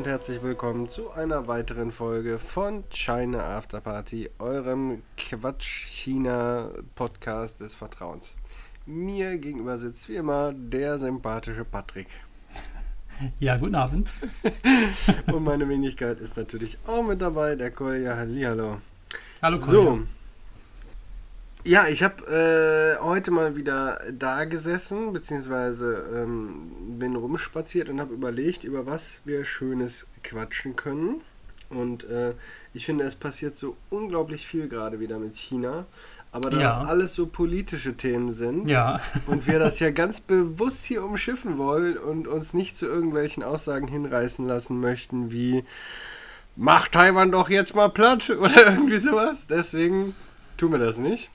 Und herzlich willkommen zu einer weiteren Folge von China After Party, eurem Quatsch-China-Podcast des Vertrauens. Mir gegenüber sitzt wie immer der sympathische Patrick. Ja, guten Abend. und meine Wenigkeit ist natürlich auch mit dabei, der Kolja. Hallihallo. Hallo Kolja. So, ja, ich habe äh, heute mal wieder da gesessen, beziehungsweise ähm, bin rumspaziert und habe überlegt, über was wir Schönes quatschen können. Und äh, ich finde, es passiert so unglaublich viel gerade wieder mit China. Aber da Ja. das alles so politische Themen sind Ja, und wir das ja ganz bewusst hier umschiffen wollen und uns nicht zu irgendwelchen Aussagen hinreißen lassen möchten, wie mach Taiwan doch jetzt mal platt oder irgendwie sowas. Deswegen tun wir das nicht.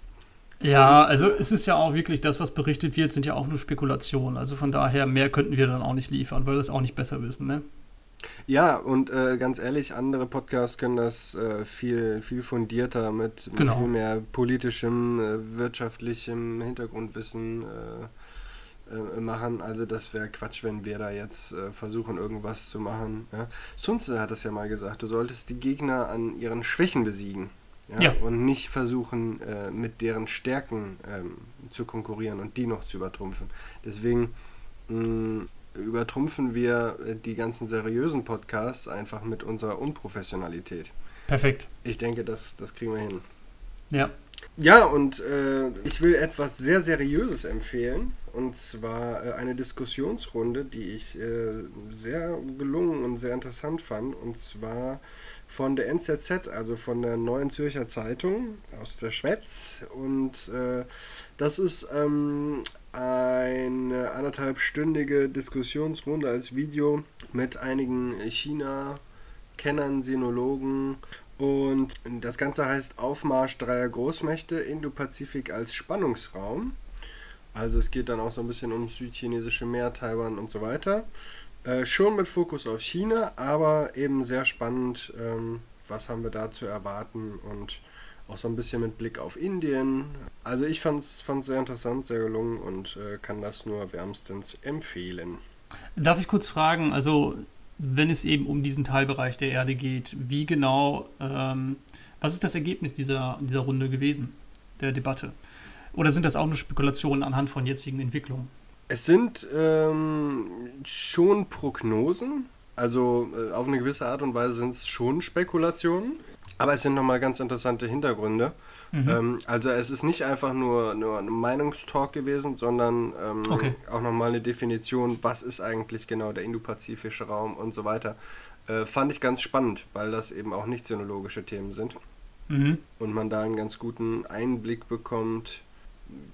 Ja, also es ist ja auch wirklich, das, was berichtet wird, sind ja auch nur Spekulationen. Also von daher, mehr könnten wir dann auch nicht liefern, weil wir es auch nicht besser wissen, ne? Ja, und äh, ganz ehrlich, andere Podcasts können das äh, viel, viel fundierter mit, mit Genau. viel mehr politischem, äh, wirtschaftlichem Hintergrundwissen äh, äh, machen. Also das wäre Quatsch, wenn wir da jetzt äh, versuchen, irgendwas zu machen. Ja? Sun Tzu hat das ja mal gesagt, du solltest die Gegner an ihren Schwächen besiegen. Ja? Ja. Und nicht versuchen, äh, mit deren Stärken ähm, zu konkurrieren und die noch zu übertrumpfen. Deswegen mh, übertrumpfen wir äh, die ganzen seriösen Podcasts einfach mit unserer Unprofessionalität. Perfekt. Ich denke, das, das kriegen wir hin. Ja. Ja, und äh, ich will etwas sehr Seriöses empfehlen. Und zwar äh, eine Diskussionsrunde, die ich äh, sehr gelungen und sehr interessant fand. Und zwar von der NZZ, also von der Neuen Zürcher Zeitung aus der Schweiz. Und äh, das ist ähm, eine anderthalbstündige Diskussionsrunde als Video mit einigen China-Kennern, Sinologen und das Ganze heißt Aufmarsch dreier Großmächte, Indo-Pazifik als Spannungsraum. Also es geht dann auch so ein bisschen ums südchinesische Meer, Taiwan und so weiter. Äh, schon mit Fokus auf China, aber eben sehr spannend, ähm, was haben wir da zu erwarten und auch so ein bisschen mit Blick auf Indien. Also ich fand es sehr interessant, sehr gelungen und äh, kann das nur wärmstens empfehlen. Darf ich kurz fragen, also wenn es eben um diesen Teilbereich der Erde geht, wie genau, ähm, was ist das Ergebnis dieser, dieser Runde gewesen, der Debatte? Oder sind das auch nur Spekulationen anhand von jetzigen Entwicklungen? Es sind ähm, schon Prognosen, also äh, auf eine gewisse Art und Weise sind es schon Spekulationen, aber es sind nochmal ganz interessante Hintergründe. Mhm. Ähm, also es ist nicht einfach nur, nur ein Meinungstalk gewesen, sondern ähm, Okay. auch nochmal eine Definition, was ist eigentlich genau der indopazifische Raum und so weiter. Äh, fand ich ganz spannend, weil das eben auch nicht sinologische Themen sind Mhm. und man da einen ganz guten Einblick bekommt,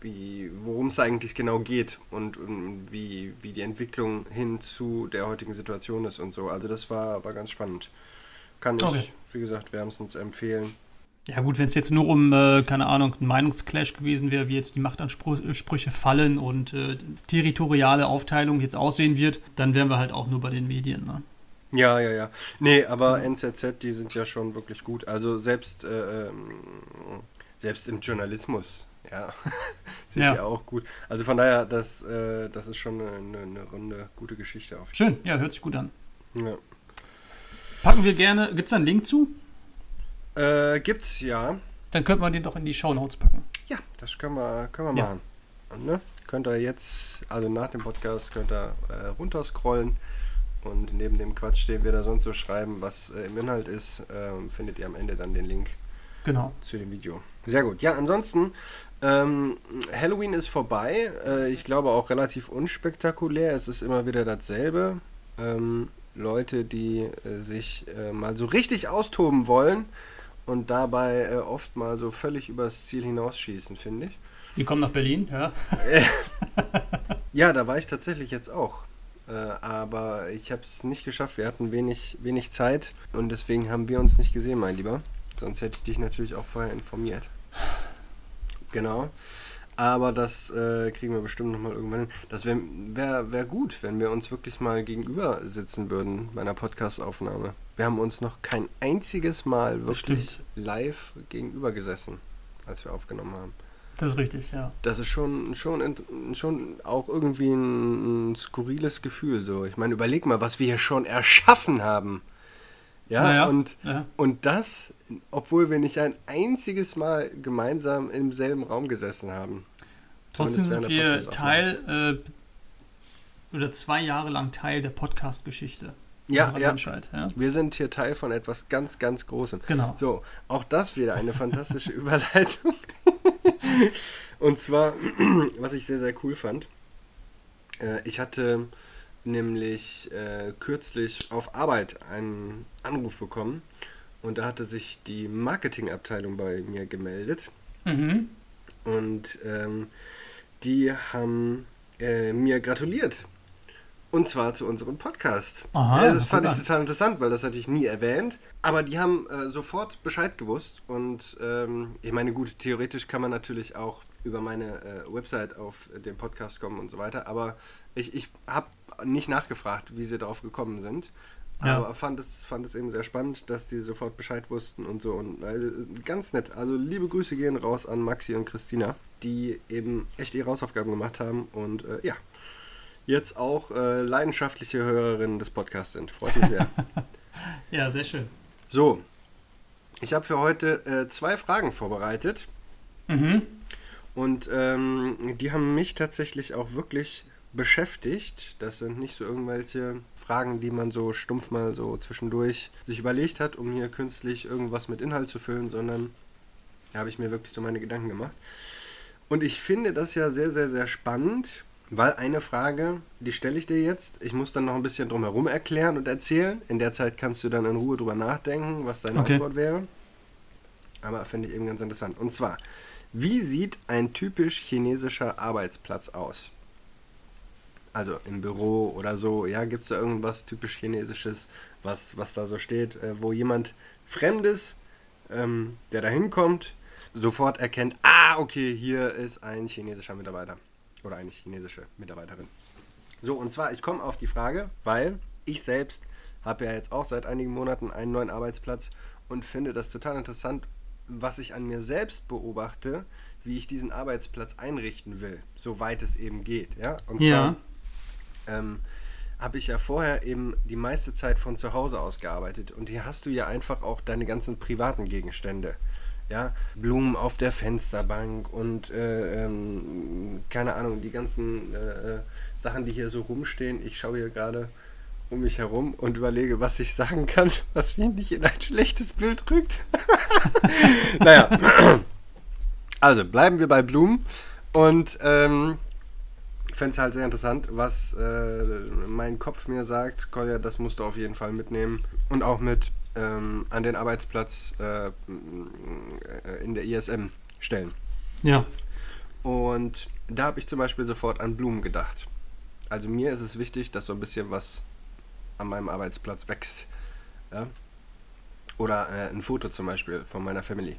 wie, worum es eigentlich genau geht und, ähm, wie, wie die Entwicklung hin zu der heutigen Situation ist und so. Also das war, war ganz spannend. Kann ich, Okay. wie gesagt, wärmstens empfehlen. Ja gut, wenn es jetzt nur um, äh, keine Ahnung, ein Meinungsclash gewesen wäre, wie jetzt die Machtansprüche fallen und äh, territoriale Aufteilung jetzt aussehen wird, dann wären wir halt auch nur bei den Medien. Ne? Ja, ja, ja. Nee, aber NZZ, die sind ja schon wirklich gut. Also selbst, äh, ähm, selbst im Journalismus, ja, sind Ja. die auch gut. Also von daher, das, äh, das ist schon eine, eine, eine runde, gute Geschichte auf Schön, ja, hört sich gut an. ja. Packen wir gerne, gibt es da einen Link zu? Äh, gibt's, ja. Dann könnte man den doch in die Shownotes packen. Ja, das können wir, können wir Ja. machen. Und, ne? Könnt ihr jetzt, also nach dem Podcast, könnt ihr äh, runterscrollen und neben dem Quatsch, den wir da sonst so schreiben, was äh, im Inhalt ist, ähm, findet ihr am Ende dann den Link Genau. zu dem Video. Sehr gut. Ja, ansonsten, ähm, Halloween ist vorbei. Äh, ich glaube auch relativ unspektakulär. Es ist immer wieder dasselbe. Ähm, Leute, die äh, sich äh, mal so richtig austoben wollen und dabei äh, oft mal so völlig übers Ziel hinausschießen, finde ich. Die kommen nach Berlin, ja. Ja, da war ich tatsächlich jetzt auch. Äh, aber ich habe es nicht geschafft. Wir hatten wenig, wenig Zeit und deswegen haben wir uns nicht gesehen, mein Lieber. Sonst hätte ich dich natürlich auch vorher informiert. Genau. Aber das äh, kriegen wir bestimmt nochmal irgendwann hin. Das wäre wär, wär gut, wenn wir uns wirklich mal gegenüber sitzen würden bei einer Podcast-Aufnahme. Wir haben uns noch kein einziges Mal wirklich live gegenüber gesessen, als wir aufgenommen haben. Das ist richtig, ja. Das ist schon, schon, schon auch irgendwie ein, ein skurriles Gefühl. So. Ich meine, überleg mal, was wir hier schon erschaffen haben. Ja, Naja, und, ja. und das, obwohl wir nicht ein einziges Mal gemeinsam im selben Raum gesessen haben. Trotzdem sind wir. Teil äh, oder zwei Jahre lang Teil der Podcast-Geschichte Ja, ja. Ja? Wir sind hier Teil von etwas ganz, ganz Großem. Genau. So, auch das wieder eine fantastische Überleitung. Und zwar, was ich sehr, sehr cool fand, äh, ich hatte nämlich äh, kürzlich auf Arbeit einen Anruf bekommen und da hatte sich die Marketingabteilung bei mir gemeldet Mhm. und ähm, die haben äh, mir gratuliert. Und zwar zu unserem Podcast. Aha, Ja, das fand ich total interessant, weil das hatte ich nie erwähnt. Aber die haben äh, sofort Bescheid gewusst. Und ähm, ich meine, gut, theoretisch kann man natürlich auch über meine äh, Website auf den Podcast kommen und so weiter. Aber ich, ich habe nicht nachgefragt, wie sie darauf gekommen sind. Ja. Aber fand es, fand es eben sehr spannend, dass die sofort Bescheid wussten und so. Und äh, ganz nett. Also liebe Grüße gehen raus an Maxi und Christina, die eben echt ihre Hausaufgaben gemacht haben. Und äh, ja, jetzt auch äh, leidenschaftliche Hörerinnen des Podcasts sind. Freut mich sehr. Ja, sehr schön. so, ich habe für heute äh, zwei Fragen vorbereitet. Mhm. Und ähm, die haben mich tatsächlich auch wirklich beschäftigt. Das sind nicht so irgendwelche Fragen, die man so stumpf mal so zwischendurch sich überlegt hat, um hier künstlich irgendwas mit Inhalt zu füllen, sondern da habe ich mir wirklich so meine Gedanken gemacht. Und ich finde das ja sehr, sehr, sehr spannend, weil eine Frage, die stelle ich dir jetzt. Ich muss dann noch ein bisschen drumherum erklären und erzählen. In der Zeit kannst du dann in Ruhe drüber nachdenken, was deine Okay. Antwort wäre. Aber finde ich eben ganz interessant. Und zwar, wie sieht ein typisch chinesischer Arbeitsplatz aus? Also im Büro oder so, ja, gibt es da irgendwas typisch chinesisches, was, was da so steht, äh, wo jemand Fremdes, ähm, der da hinkommt, sofort erkennt, ah, okay, hier ist ein chinesischer Mitarbeiter oder eine chinesische Mitarbeiterin. So, und zwar, ich komme auf die Frage, weil ich selbst habe ja jetzt auch seit einigen Monaten einen neuen Arbeitsplatz und finde das total interessant, was ich an mir selbst beobachte, wie ich diesen Arbeitsplatz einrichten will, soweit es eben geht. Ja, und Ja. Ähm, habe ich ja vorher eben die meiste Zeit von zu Hause aus gearbeitet und hier hast du ja einfach auch deine ganzen privaten Gegenstände. Ja, Blumen auf der Fensterbank und äh, ähm, keine Ahnung, die ganzen äh, Sachen, die hier so rumstehen. Ich schaue hier gerade um mich herum und überlege, was ich sagen kann, was mich nicht in ein schlechtes Bild rückt. naja, also bleiben wir bei Blumen und ähm, ich fände es halt sehr interessant, was äh, mein Kopf mir sagt. Kolja, das musst du auf jeden Fall mitnehmen und auch mit ähm, an den Arbeitsplatz äh, äh, in der ISM stellen. Ja. Und da habe ich zum Beispiel sofort an Blumen gedacht. Also mir ist es wichtig, dass so ein bisschen was an meinem Arbeitsplatz wächst. Ja? Oder äh, ein Foto zum Beispiel von meiner Family.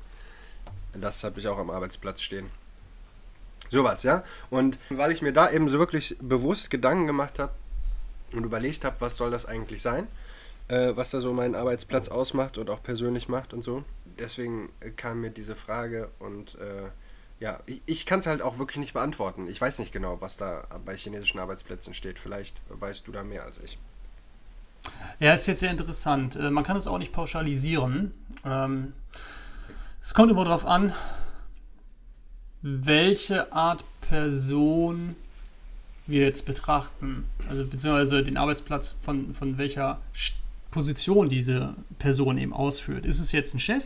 Das habe ich auch am Arbeitsplatz stehen. Sowas, ja. Und weil ich mir da eben so wirklich bewusst Gedanken gemacht habe und überlegt habe, was soll das eigentlich sein, äh, was da so meinen Arbeitsplatz ausmacht und auch persönlich macht und so. Deswegen äh, kam mir diese Frage und äh, ja, ich, ich kann es halt auch wirklich nicht beantworten. Ich weiß nicht genau, was da bei chinesischen Arbeitsplätzen steht. Vielleicht weißt du da mehr als ich. Ja, ist jetzt sehr interessant. Äh, Man kann es auch nicht pauschalisieren. Ähm, Es kommt immer darauf an, welche Art Person wir jetzt betrachten. Also beziehungsweise den Arbeitsplatz von, von welcher Position diese Person eben ausführt. Ist es jetzt ein Chef?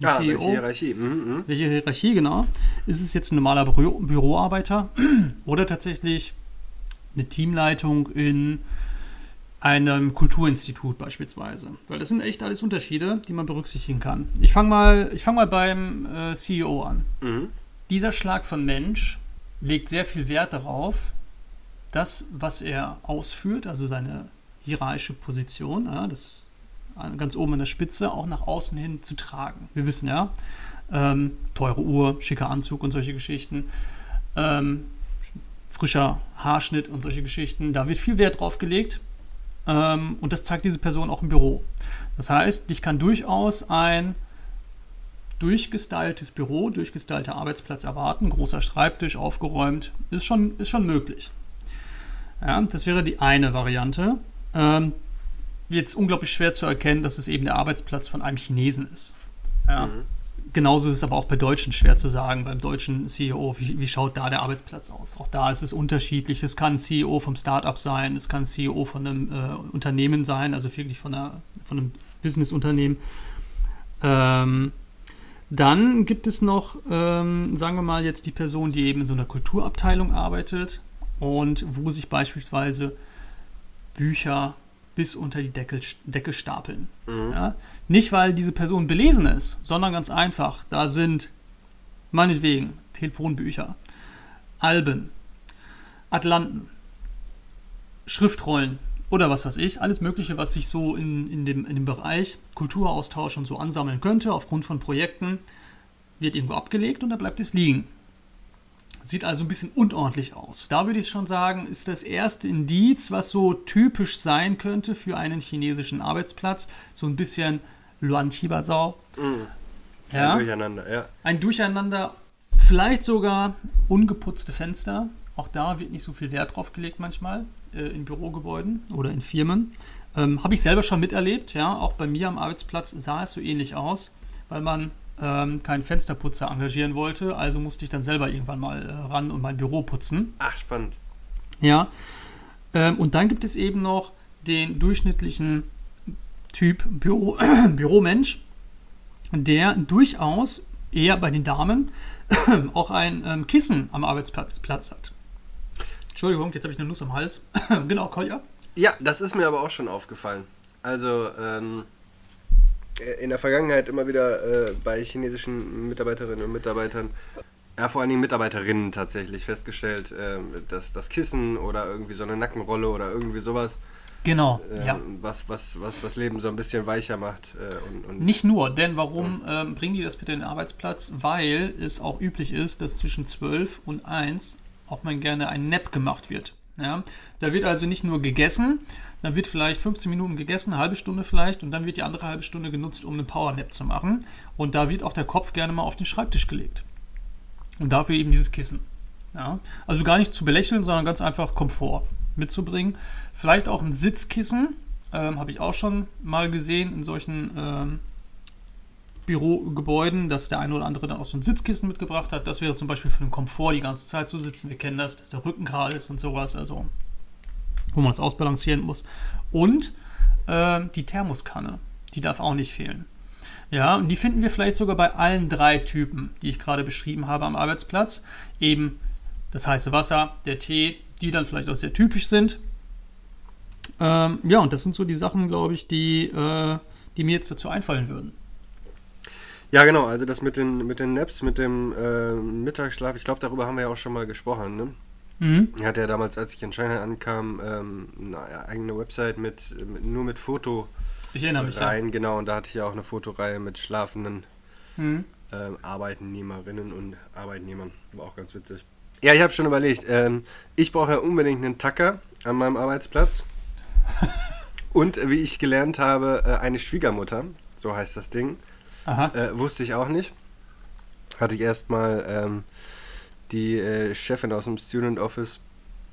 Ein Ah, CEO? welche Hierarchie? Mhm, mhm. Welche Hierarchie, genau? Ist es jetzt ein normaler Büro Büroarbeiter oder tatsächlich eine Teamleitung in einem Kulturinstitut beispielsweise? Weil das sind echt alles Unterschiede, die man berücksichtigen kann. Ich fange mal, ich fang mal beim äh, CEO an. Mhm. Dieser Schlag von Mensch legt sehr viel Wert darauf, das, was er ausführt, also seine hierarchische Position, ja, das ist ganz oben an der Spitze, auch nach außen hin zu tragen. Wir wissen ja, ähm, teure Uhr, schicker Anzug und solche Geschichten, ähm, frischer Haarschnitt und solche Geschichten, da wird viel Wert drauf gelegt ähm, und das zeigt diese Person auch im Büro. Das heißt, dich kann durchaus ein durchgestyltes Büro, durchgestylter Arbeitsplatz erwarten. Großer Schreibtisch, aufgeräumt, ist schon, ist schon möglich. Ja, das wäre die eine Variante. Ähm, jetzt unglaublich schwer zu erkennen, dass es eben der Arbeitsplatz von einem Chinesen ist. Ja. Mhm. Genauso ist es aber auch bei Deutschen schwer zu sagen, beim deutschen CEO, wie, wie, schaut da der Arbeitsplatz aus? Auch da ist es unterschiedlich. Es kann ein CEO vom Startup sein, es kann ein CEO von einem äh, Unternehmen sein, also wirklich von, einer, von einem Businessunternehmen. Ähm, dann gibt es noch, ähm, sagen wir mal, jetzt die Person, die eben in so einer Kulturabteilung arbeitet und wo sich beispielsweise Bücher bis unter die Deckel, Decke stapeln. Mhm. Ja? Nicht, weil diese Person belesen ist, sondern ganz einfach. Da sind meinetwegen Telefonbücher, Alben, Atlanten, Schriftrollen oder was weiß ich. Alles Mögliche, was sich so in, in, dem, in dem Bereich Kulturaustausch und so ansammeln könnte, aufgrund von Projekten, wird irgendwo abgelegt und da bleibt es liegen. Sieht also ein bisschen unordentlich aus. Da würde ich schon sagen, ist das erste Indiz, was so typisch sein könnte für einen chinesischen Arbeitsplatz. So ein bisschen Luan Chibazao. Mhm. Ja. Ein Durcheinander, ja. Ein Durcheinander, vielleicht sogar ungeputzte Fenster. Auch da wird nicht so viel Wert drauf gelegt manchmal äh, in Bürogebäuden oder in Firmen. Ähm, Habe ich selber schon miterlebt, ja. Auch bei mir am Arbeitsplatz sah es so ähnlich aus, weil man ähm, keinen Fensterputzer engagieren wollte. Also musste ich dann selber irgendwann mal äh, ran und mein Büro putzen. Ach, spannend. Ja. Ähm, und dann gibt es eben noch den durchschnittlichen Typ Büro, Büromensch, der durchaus eher bei den Damen auch ein ähm, Kissen am Arbeitsplatz Platz hat. Entschuldigung, jetzt habe ich eine Nuss am Hals. genau, Kolja. Ja, das ist mir aber auch schon aufgefallen. Also, ähm, äh, in der Vergangenheit immer wieder äh, bei chinesischen Mitarbeiterinnen und Mitarbeitern, ja, vor allen Dingen Mitarbeiterinnen tatsächlich festgestellt, äh, dass das Kissen oder irgendwie so eine Nackenrolle oder irgendwie sowas. Genau, äh, ja. Was, was, was das Leben so ein bisschen weicher macht. Äh, und, und Nicht nur, denn warum ähm, bringen die das bitte in den Arbeitsplatz? Weil es auch üblich ist, dass zwischen 12 und 1 auch mal gerne ein Nap gemacht wird. Ja? Da wird also nicht nur gegessen, dann wird vielleicht 15 Minuten gegessen, eine halbe Stunde vielleicht, und dann wird die andere halbe Stunde genutzt, um einen Powernap zu machen. Und da wird auch der Kopf gerne mal auf den Schreibtisch gelegt. Und dafür eben dieses Kissen. Ja? Also gar nicht zu belächeln, sondern ganz einfach Komfort mitzubringen. Vielleicht auch ein Sitzkissen, ähm, habe ich auch schon mal gesehen in solchen ähm, Bürogebäuden, dass der eine oder andere dann auch so ein Sitzkissen mitgebracht hat. Das wäre zum Beispiel für den Komfort, die ganze Zeit zu sitzen. Wir kennen das, dass der Rücken gerade ist und sowas. Also, wo man das ausbalancieren muss. Und äh, die Thermoskanne, die darf auch nicht fehlen. Ja, und die finden wir vielleicht sogar bei allen drei Typen, die ich gerade beschrieben habe am Arbeitsplatz. Eben das heiße Wasser, der Tee, die dann vielleicht auch sehr typisch sind. Ähm, ja, und das sind so die Sachen, glaube ich, die, äh, die mir jetzt dazu einfallen würden. Ja, genau, also das mit den, mit den Naps, mit dem äh, Mittagsschlaf, ich glaube, darüber haben wir ja auch schon mal gesprochen, ne? Mhm. Er hatte ja damals, als ich in Shanghai ankam, ähm, eine eigene Website mit, mit nur mit Foto ich erinnere mich, rein, ja. genau, und da hatte ich ja auch eine Fotoreihe mit schlafenden mhm. ähm, Arbeitnehmerinnen und Arbeitnehmern. War auch ganz witzig. Ja, ich habe schon überlegt, ähm, ich brauche ja unbedingt einen Tacker an meinem Arbeitsplatz. und wie ich gelernt habe, äh, eine Schwiegermutter, so heißt das Ding. Äh, wusste ich auch nicht. Hatte ich erstmal ähm, die äh, Chefin aus dem Student Office.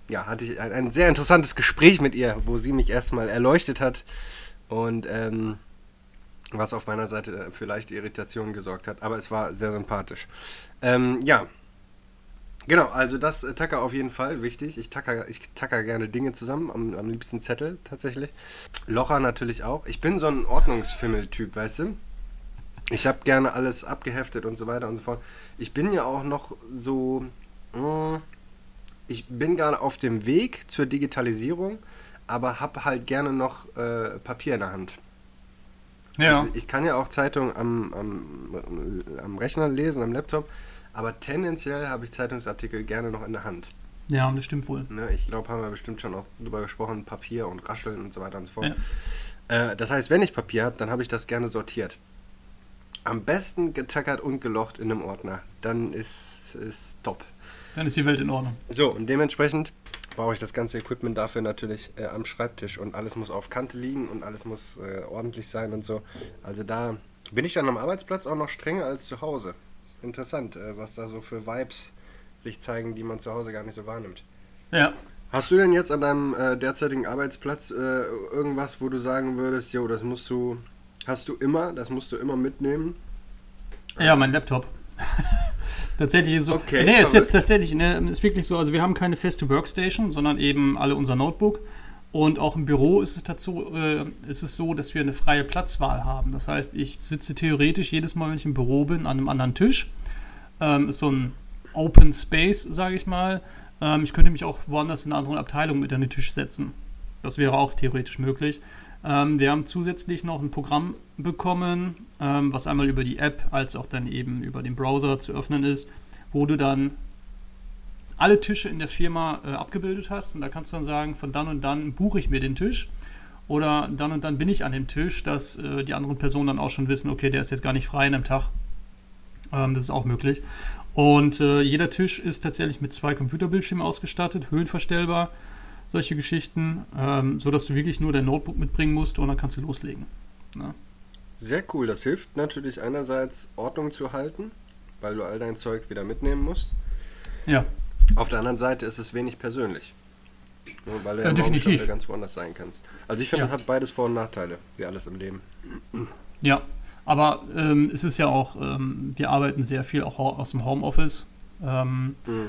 Ja, hatte ich ein, ein, sehr interessantes Gespräch mit ihr, wo sie mich erstmal erleuchtet hat und ähm, was auf meiner Seite äh, für leichte Irritationen gesorgt hat. Aber es war sehr sympathisch. Ähm, ja, Genau, also das äh, Tacker auf jeden Fall wichtig. Ich tacker, ich tacker gerne Dinge zusammen, am, am liebsten Zettel tatsächlich. Locher natürlich auch. Ich bin so ein Ordnungsfimmel-Typ, weißt du? Ich habe gerne alles abgeheftet und so weiter und so fort. Ich bin ja auch noch so. Mh, mm, ich bin gerade auf dem Weg zur Digitalisierung, aber habe halt gerne noch äh, Papier in der Hand. Ja. Also ich kann ja auch Zeitungen am, am, am Rechner lesen, am Laptop, aber tendenziell habe ich Zeitungsartikel gerne noch in der Hand. Ja, das stimmt wohl. Ne, ich glaube, haben wir bestimmt schon auch drüber gesprochen, Papier und Rascheln und so weiter und so fort. Ja. Äh, das heißt, wenn ich Papier habe, dann habe ich das gerne sortiert am besten getackert und gelocht in einem Ordner. Dann ist es top. Dann ist die Welt in Ordnung. So, und dementsprechend brauche ich das ganze Equipment dafür natürlich äh, am Schreibtisch und alles muss auf Kante liegen und alles muss äh, ordentlich sein und so. Also da Bin ich dann am Arbeitsplatz auch noch strenger als zu Hause? Ist interessant, äh, was da so für Vibes sich zeigen, die man zu Hause gar nicht so wahrnimmt. Ja. Hast du denn jetzt an deinem äh, derzeitigen Arbeitsplatz äh, irgendwas, wo du sagen würdest, jo, das musst du, hast du immer, das musst du immer mitnehmen? Ja, mein Laptop. tatsächlich ist so. Okay, nee, ist jetzt tatsächlich, ne, ist wirklich so, also wir haben keine feste Workstation, sondern eben alle unser Notebook. Und auch im Büro ist es dazu, äh, ist es so, dass wir eine freie Platzwahl haben. Das heißt, ich sitze theoretisch jedes Mal, wenn ich im Büro bin, an einem anderen Tisch. Ähm, ist so ein Open Space, sage ich mal. Ähm, ich könnte mich auch woanders in einer anderen Abteilung mit an den Tisch setzen. Das wäre auch theoretisch möglich. Ähm, wir haben zusätzlich noch ein Programm bekommen, ähm, was einmal über die App als auch dann eben über den Browser zu öffnen ist, wo du dann alle Tische in der Firma äh, abgebildet hast und da kannst du dann sagen, von dann und dann buche ich mir den Tisch oder dann und dann bin ich an dem Tisch, dass äh, die anderen Personen dann auch schon wissen, okay, der ist jetzt gar nicht frei an einem Tag. Ähm, das ist auch möglich. Und äh, jeder Tisch ist tatsächlich mit zwei Computerbildschirmen ausgestattet, höhenverstellbar, solche Geschichten, ähm, sodass du wirklich nur dein Notebook mitbringen musst und dann kannst du loslegen. Ne? Sehr cool, das hilft natürlich einerseits Ordnung zu halten, weil du all dein Zeug wieder mitnehmen musst. Ja, Auf der anderen Seite ist es wenig persönlich. Ne, Weil du Ja, ja, definitiv. ganz woanders sein kannst. Also ich finde, Ja. das hat beides Vor- und Nachteile, wie alles im Leben. Ja, aber ähm, es ist ja auch, ähm, wir arbeiten sehr viel auch au- aus dem Homeoffice, ähm, Mhm.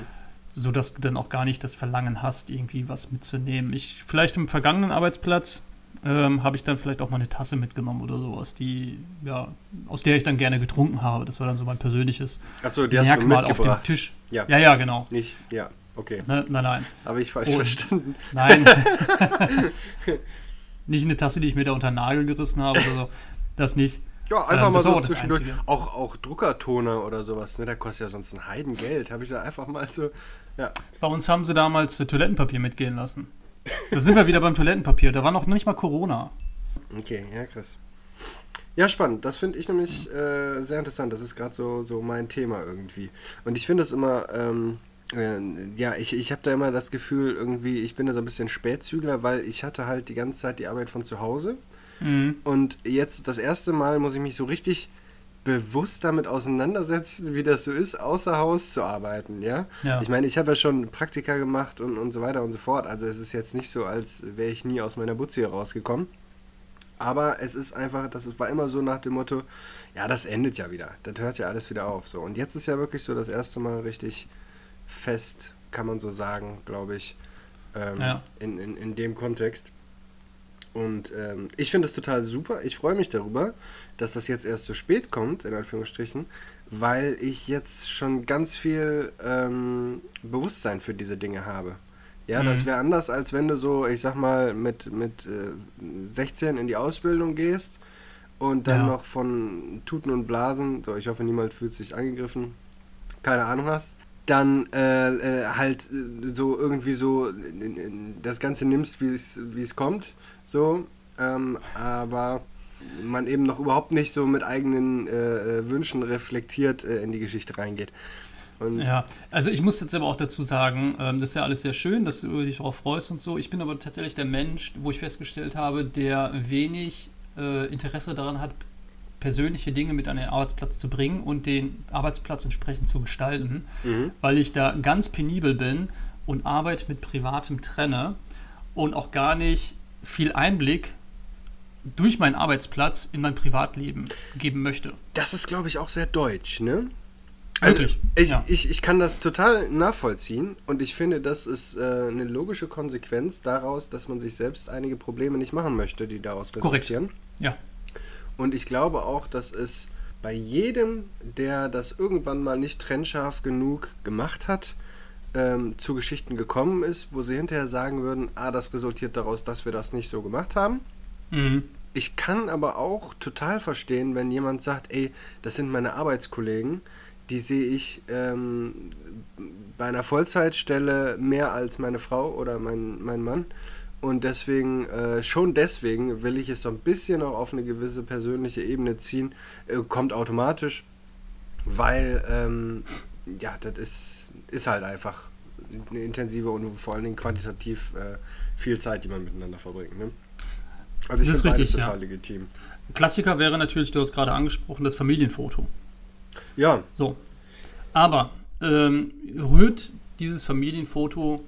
Sodass du dann auch gar nicht das Verlangen hast, irgendwie was mitzunehmen. Ich, vielleicht im vergangenen Arbeitsplatz ähm, habe ich dann vielleicht auch mal eine Tasse mitgenommen oder sowas, die, ja, aus der ich dann gerne getrunken habe. Das war dann so mein persönliches Achso, die hast du Merkmal auf dem. Tisch. Ja. Ja, ja, genau. Nicht, ja, okay. Ne, nein, nein. Habe ich falsch Und- verstanden. Nein. nicht eine Tasse, die ich mir da unter den Nagel gerissen habe oder so. Das nicht. Ja, einfach Ähm, mal so auch zwischendurch. Einzige. Auch, auch Druckertoner oder sowas, ne? Der kostet ja sonst ein Heidengeld. Habe ich da einfach mal so. Ja. Bei uns haben sie damals äh, Toilettenpapier mitgehen lassen. Da sind wir wieder beim Toilettenpapier. Da war noch nicht mal Corona. Okay, ja, krass. Ja, spannend. Das finde ich nämlich äh, sehr interessant. Das ist gerade so, so mein Thema irgendwie. Und ich finde es immer, ähm, äh, ja, ich, ich habe da immer das Gefühl, irgendwie, ich bin da so ein bisschen Spätzügler, weil ich hatte halt die ganze Zeit die Arbeit von zu Hause. Mhm. Und jetzt das erste Mal muss ich mich so richtig bewusst damit auseinandersetzen, wie das so ist, außer Haus zu arbeiten, ja. Ja. Ich meine, ich habe ja schon Praktika gemacht und, und so weiter und so fort. Also es ist jetzt nicht so, als wäre ich nie aus meiner Butze hier rausgekommen. Aber es ist einfach, das war immer so nach dem Motto, ja, das endet ja wieder. Das hört ja alles wieder auf. So. Und jetzt ist ja wirklich so das erste Mal richtig fest, kann man so sagen, glaube ich, ähm, Ja. in, in, in dem Kontext. Und ähm, ich finde es total super. Ich freue mich darüber, dass das jetzt erst so spät kommt, in Anführungsstrichen, weil ich jetzt schon ganz viel ähm, Bewusstsein für diese Dinge habe. Ja, das Mhm. wäre anders, als wenn du so, ich sag mal, mit, mit äh, 16 in die Ausbildung gehst und dann Ja. noch von Tuten und Blasen, so ich hoffe, niemand fühlt sich angegriffen, keine Ahnung hast, dann äh, äh, halt äh, so irgendwie so das Ganze nimmst, wie es wie es kommt, so, ähm, aber man eben noch überhaupt nicht so mit eigenen äh, äh, Wünschen reflektiert äh, in die Geschichte reingeht. Und Ja, also ich muss jetzt aber auch dazu sagen, ähm, das ist ja alles sehr schön, dass du dich darauf freust und so. Ich bin aber tatsächlich der Mensch, wo ich festgestellt habe, der wenig äh, Interesse daran hat, persönliche Dinge mit an den Arbeitsplatz zu bringen und den Arbeitsplatz entsprechend zu gestalten, Mhm. weil ich da ganz penibel bin und Arbeit mit Privatem trenne und auch gar nicht viel Einblick durch meinen Arbeitsplatz in mein Privatleben geben möchte. Das ist, glaube ich, auch sehr deutsch, ne? Wirklich, ich, ja. ich, ich kann das total nachvollziehen und ich finde, das ist äh, eine logische Konsequenz daraus, dass man sich selbst einige Probleme nicht machen möchte, die daraus Korrekt. resultieren. Ja, Und ich glaube auch, dass es bei jedem, der das irgendwann mal nicht trennscharf genug gemacht hat, ähm, zu Geschichten gekommen ist, wo sie hinterher sagen würden, ah, das resultiert daraus, dass wir das nicht so gemacht haben. mhm. Ich kann aber auch total verstehen, wenn jemand sagt, ey, das sind meine Arbeitskollegen, die sehe ich ähm, bei einer Vollzeitstelle mehr als meine Frau oder mein, mein Mann. Und deswegen, äh, schon deswegen will ich es so ein bisschen auch auf eine gewisse persönliche Ebene ziehen. Äh, kommt automatisch, weil, ähm, ja, das ist, ist halt einfach eine intensive und vor allen Dingen quantitativ äh, viel Zeit, die man miteinander verbringt. Ne? Also ich Das ist finde richtig, beides ja. total legitim. Klassiker wäre natürlich, du hast gerade angesprochen, das Familienfoto. Ja, So. Aber ähm, rührt dieses Familienfoto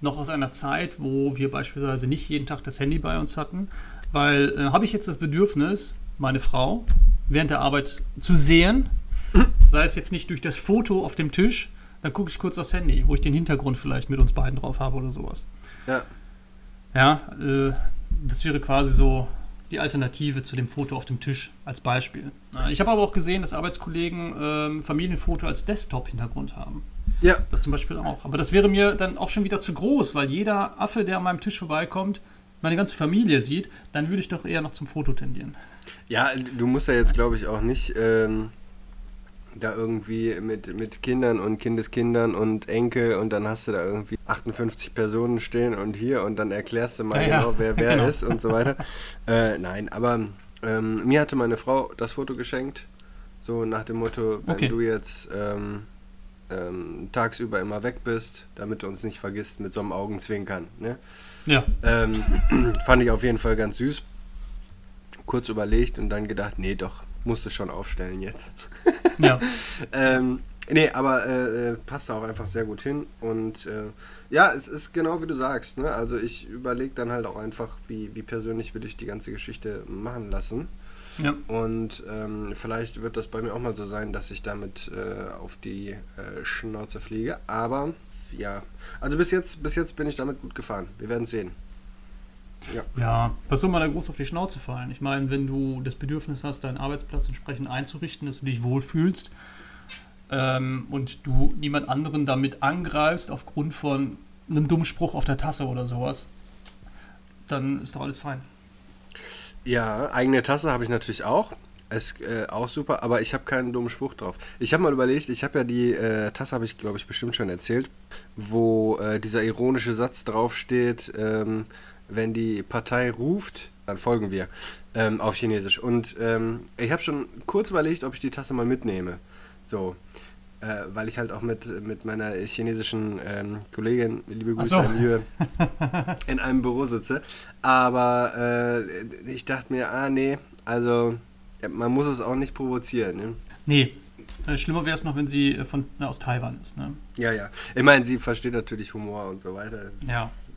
noch aus einer Zeit, wo wir beispielsweise nicht jeden Tag das Handy bei uns hatten? Weil äh, habe ich jetzt das Bedürfnis, meine Frau während der Arbeit zu sehen, sei es jetzt nicht durch das Foto auf dem Tisch, dann gucke ich kurz aufs Handy, wo ich den Hintergrund vielleicht mit uns beiden drauf habe oder sowas. ja. Ja, äh, das wäre quasi so die Alternative zu dem Foto auf dem Tisch als Beispiel. Ich habe aber auch gesehen, dass Arbeitskollegen ähm, Familienfoto als Desktop-Hintergrund haben. Ja, Das zum Beispiel auch. Aber das wäre mir dann auch schon wieder zu groß, weil jeder Affe, der an meinem Tisch vorbeikommt, meine ganze Familie sieht, dann würde ich doch eher noch zum Foto tendieren. Ja, du musst ja jetzt, glaube ich, auch nicht ähm, da irgendwie mit, mit Kindern und Kindeskindern und Enkel und dann hast du da irgendwie 58 Personen stehen und hier und dann erklärst du mal Ja, genau, wer wer Genau. ist und so weiter. Äh, nein, aber ähm, mir hatte meine Frau das Foto geschenkt, so nach dem Motto, wenn Okay. du jetzt ähm, ähm, tagsüber immer weg bist, damit du uns nicht vergisst mit so einem Augenzwinkern. Ne? Ja, Ähm, fand ich auf jeden Fall ganz süß. Kurz überlegt und dann gedacht, nee, doch, musste schon aufstellen jetzt. ja. Ähm, nee, aber äh, äh, passt da auch einfach sehr gut hin. Und äh, ja, es ist genau wie du sagst. Ne? Also ich überlege dann halt auch einfach, wie, wie persönlich will ich die ganze Geschichte machen lassen. ja. Und ähm, vielleicht wird das bei mir auch mal so sein, dass ich damit äh, auf die äh, Schnauze fliege. Aber ja, also bis jetzt, bis jetzt bin ich damit gut gefahren. Wir werden sehen. Ja, was soll man da groß auf die Schnauze fallen? Ich meine, wenn du das Bedürfnis hast, deinen Arbeitsplatz entsprechend einzurichten, dass du dich wohlfühlst ähm, und du niemand anderen damit angreifst aufgrund von einem dummen Spruch auf der Tasse oder sowas, dann ist doch alles fein. Ja, eigene Tasse habe ich natürlich auch. Ist äh, auch super, aber ich habe keinen dummen Spruch drauf. Ich habe mal überlegt, ich habe ja die äh, Tasse, habe ich glaube ich bestimmt schon erzählt, wo äh, dieser ironische Satz draufsteht, ähm, wenn die Partei ruft, dann folgen wir ähm, auf Chinesisch. Und ähm, ich habe schon kurz überlegt, ob ich die Tasse mal mitnehme. So, äh, weil ich halt auch mit, mit meiner chinesischen ähm, Kollegin, liebe Grüße so. Jür, in einem Büro sitze. Aber äh, ich dachte mir, ah nee, also ja, man muss es auch nicht provozieren. Ne? Nee, äh, schlimmer wäre es noch, wenn sie äh, von, äh, aus Taiwan ist. Ne? Ja, ja. Ich meine, sie versteht natürlich Humor und so weiter. Es Ja. ist-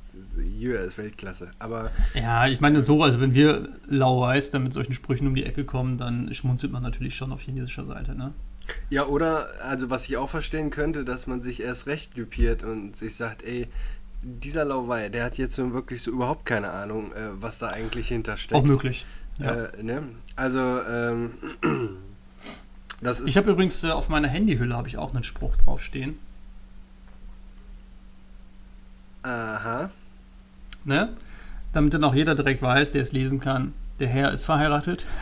Jür ist Weltklasse. Aber Ja, ich meine so, also wenn wir lau-weiß dann mit solchen Sprüchen um die Ecke kommen, dann schmunzelt man natürlich schon auf chinesischer Seite. Ne? ja, oder, also was ich auch verstehen könnte, dass man sich erst recht düpiert und sich sagt, ey, dieser Lauwei, der hat jetzt so wirklich so überhaupt keine Ahnung, äh, was da eigentlich hintersteckt. Auch möglich. Ja. Äh, ne? Also, ähm, das ist. Ich habe übrigens äh, auf meiner Handyhülle habe ich auch einen Spruch draufstehen. aha. Ne? Damit dann auch jeder direkt weiß, der es lesen kann, der Herr ist verheiratet.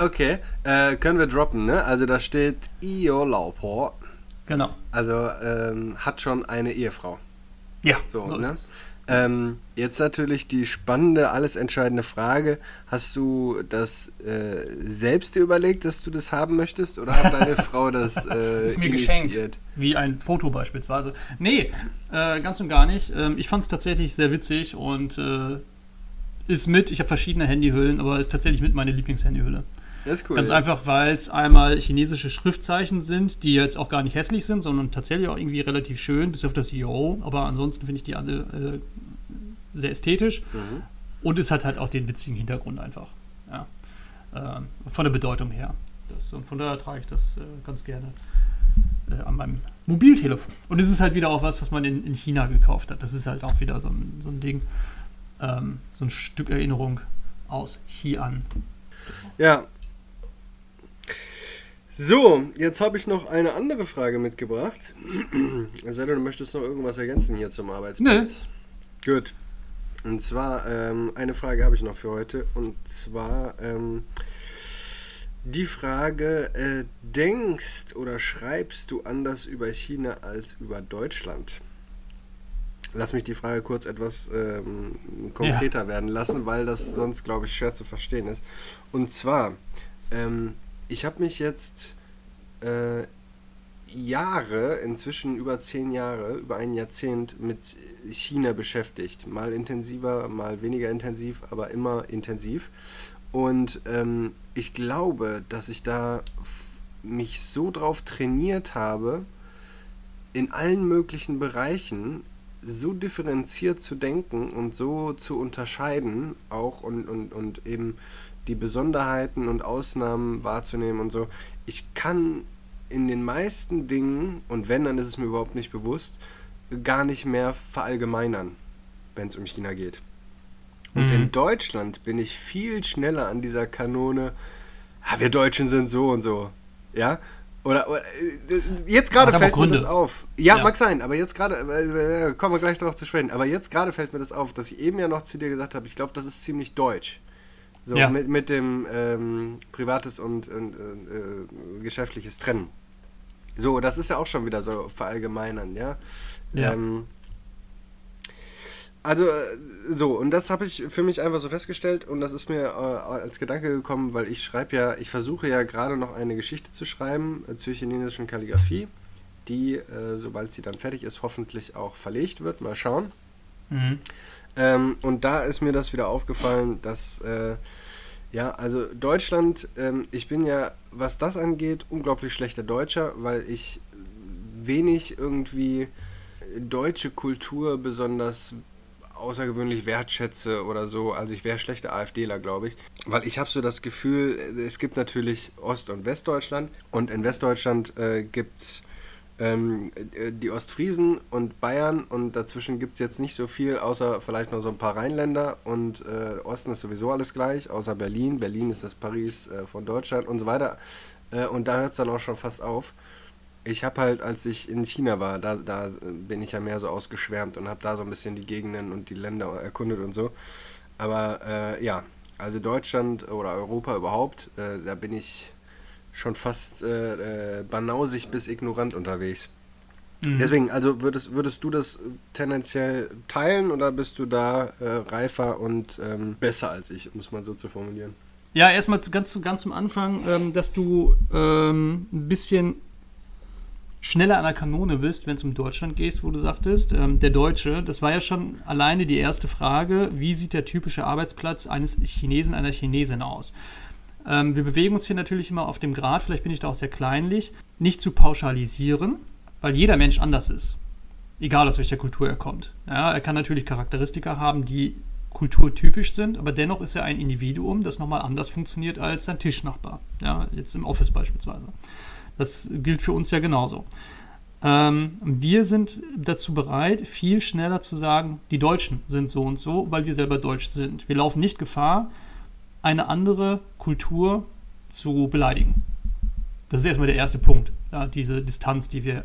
Okay, äh, können wir droppen, ne? Also da steht Io Laupo, Genau. also ähm, hat schon eine Ehefrau. Ja, So, so, ne? Ähm, jetzt natürlich die spannende, alles entscheidende Frage. Hast du das äh, selbst dir überlegt, dass du das haben möchtest? Oder hat deine Frau das äh, Ist mir initiiert? geschenkt. Wie ein Foto beispielsweise. Nee, äh, ganz und gar nicht. Ähm, ich fand es tatsächlich sehr witzig und äh, ist mit, ich habe verschiedene Handyhüllen, aber ist tatsächlich mit meine Lieblingshandyhülle. Das ist cool. Ganz ja. einfach, weil es einmal chinesische Schriftzeichen sind, die jetzt auch gar nicht hässlich sind, sondern tatsächlich auch irgendwie relativ schön, bis auf das Yo. Aber ansonsten finde ich die alle äh, sehr ästhetisch. Mhm. Und es hat halt auch den witzigen Hintergrund einfach. Ja. Ähm, von der Bedeutung her. Das, und von daher trage ich das äh, ganz gerne äh, an meinem Mobiltelefon. Und es ist halt wieder auch was, was man in, in China gekauft hat. Das ist halt auch wieder so ein, so ein Ding, ähm, so ein Stück Erinnerung aus Xi'an. Ja. So, jetzt habe ich noch eine andere Frage mitgebracht. Sei denn, du möchtest noch irgendwas ergänzen hier zum Arbeitsplatz. Gut. Und zwar, ähm, eine Frage habe ich noch für heute. Und zwar ähm, die Frage, äh, denkst oder schreibst du anders über China als über Deutschland? Lass mich die Frage kurz etwas ähm, konkreter werden lassen, weil das sonst, glaube ich, schwer zu verstehen ist. Und zwar, ähm, ich habe mich jetzt äh, Jahre, inzwischen über zehn Jahre, über ein Jahrzehnt mit China beschäftigt. Mal intensiver, mal weniger intensiv, aber immer intensiv. Und ähm, ich glaube, dass ich da mich so drauf trainiert habe, in allen möglichen Bereichen so differenziert zu denken und so zu unterscheiden, auch und, und, und eben die Besonderheiten und Ausnahmen wahrzunehmen und so. Ich kann in den meisten Dingen, und wenn, dann ist es mir überhaupt nicht bewusst, gar nicht mehr verallgemeinern, wenn es um China geht. Und mhm. in Deutschland bin ich viel schneller an dieser Kanone, ah, wir Deutschen sind so und so. Ja? Oder, oder äh, jetzt gerade fällt mir das auf. Ja, ja, mag sein, aber jetzt gerade, äh, äh, kommen wir gleich darauf zu sprechen, aber jetzt gerade fällt mir das auf, dass ich eben ja noch zu dir gesagt habe, ich glaube, das ist ziemlich deutsch. So ja. mit, mit dem ähm, Privates und, und äh, Geschäftliches trennen. So, das ist ja auch schon wieder so verallgemeinern, ja. ja. Ähm, also, äh, so, und das habe ich für mich einfach so festgestellt und das ist mir äh, als Gedanke gekommen, weil ich schreibe ja, ich versuche ja gerade noch eine Geschichte zu schreiben äh, zur chinesischen Kalligrafie, die, äh, sobald sie dann fertig ist, hoffentlich auch verlegt wird. Mal schauen. Mhm. Ähm, und da ist mir das wieder aufgefallen, dass, äh, ja, also Deutschland, ähm, ich bin ja, was das angeht, unglaublich schlechter Deutscher, weil ich wenig irgendwie deutsche Kultur besonders außergewöhnlich wertschätze oder so. Also ich wäre schlechter AfDler, glaube ich. Weil ich habe so das Gefühl, es gibt natürlich Ost- und Westdeutschland. Und in Westdeutschland äh, gibt es ähm, äh, die Ostfriesen und Bayern. Und dazwischen gibt es jetzt nicht so viel, außer vielleicht noch so ein paar Rheinländer. Und äh, Osten ist sowieso alles gleich, außer Berlin. Berlin ist das Paris äh, von Deutschland und so weiter. Äh, und da hört es dann auch schon fast auf ich habe halt, als ich in China war, da, da bin ich ja mehr so ausgeschwärmt und habe da so ein bisschen die Gegenden und die Länder erkundet und so. Aber äh, ja, also Deutschland oder Europa überhaupt, äh, da bin ich schon fast äh, äh banausig bis ignorant unterwegs. Mhm. Deswegen, also würdest, würdest du das tendenziell teilen oder bist du da äh, reifer und ähm, besser als ich, um es mal so zu formulieren? Ja, erstmal ganz, ganz zum Anfang, ähm, dass du ähm, ein bisschen schneller an der Kanone bist, wenn es um Deutschland geht, wo du sagtest, ähm, der Deutsche, das war ja schon alleine die erste Frage, wie sieht der typische Arbeitsplatz eines Chinesen, einer Chinesin aus? Ähm, wir bewegen uns hier natürlich immer auf dem Grad, vielleicht bin ich da auch sehr kleinlich, nicht zu pauschalisieren, weil jeder Mensch anders ist. Egal aus welcher Kultur er kommt. Ja, er kann natürlich Charakteristika haben, die kulturtypisch sind, aber dennoch ist er ein Individuum, das nochmal anders funktioniert als sein Tischnachbar. Ja, jetzt im Office beispielsweise. Das gilt für uns ja genauso. Ähm, wir sind dazu bereit, viel schneller zu sagen, die Deutschen sind so und so, weil wir selber deutsch sind. Wir laufen nicht Gefahr, eine andere Kultur zu beleidigen. Das ist erstmal der erste Punkt, ja, diese Distanz, die wir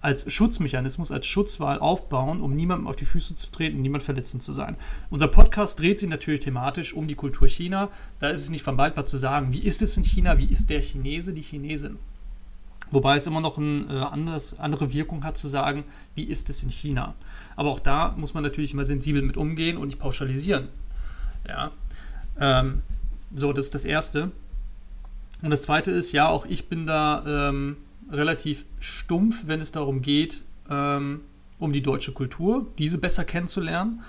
als Schutzmechanismus, als Schutzwahl aufbauen, um niemandem auf die Füße zu treten, niemand verletzend zu sein. Unser Podcast dreht sich natürlich thematisch um die Kultur China. Da ist es nicht vermeidbar zu sagen, wie ist es in China, wie ist der Chinese, die Chinesin. Wobei es immer noch eine äh, andere Wirkung hat zu sagen, wie ist es in China. Aber auch da muss man natürlich immer sensibel mit umgehen und nicht pauschalisieren. Ja. Ähm, so, das ist das Erste. Und das Zweite ist, ja, auch ich bin da ähm, relativ stumpf, wenn es darum geht, ähm, um die deutsche Kultur, diese besser kennenzulernen.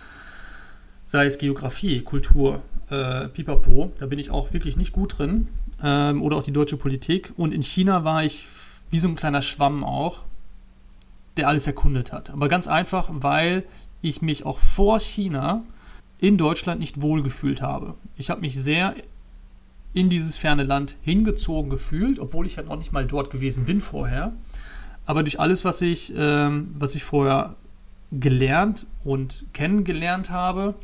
Sei es Geografie, Kultur, äh, Pipapo, da bin ich auch wirklich nicht gut drin. Ähm, oder auch die deutsche Politik. Und in China war ich wie so ein kleiner Schwamm auch, der alles erkundet hat. Aber ganz einfach, weil ich mich auch vor China in Deutschland nicht wohlgefühlt habe. Ich habe mich sehr in dieses ferne Land hingezogen gefühlt, obwohl ich halt noch nicht mal dort gewesen bin vorher. Aber durch alles, was ich, ähm, was ich vorher gelernt und kennengelernt habe,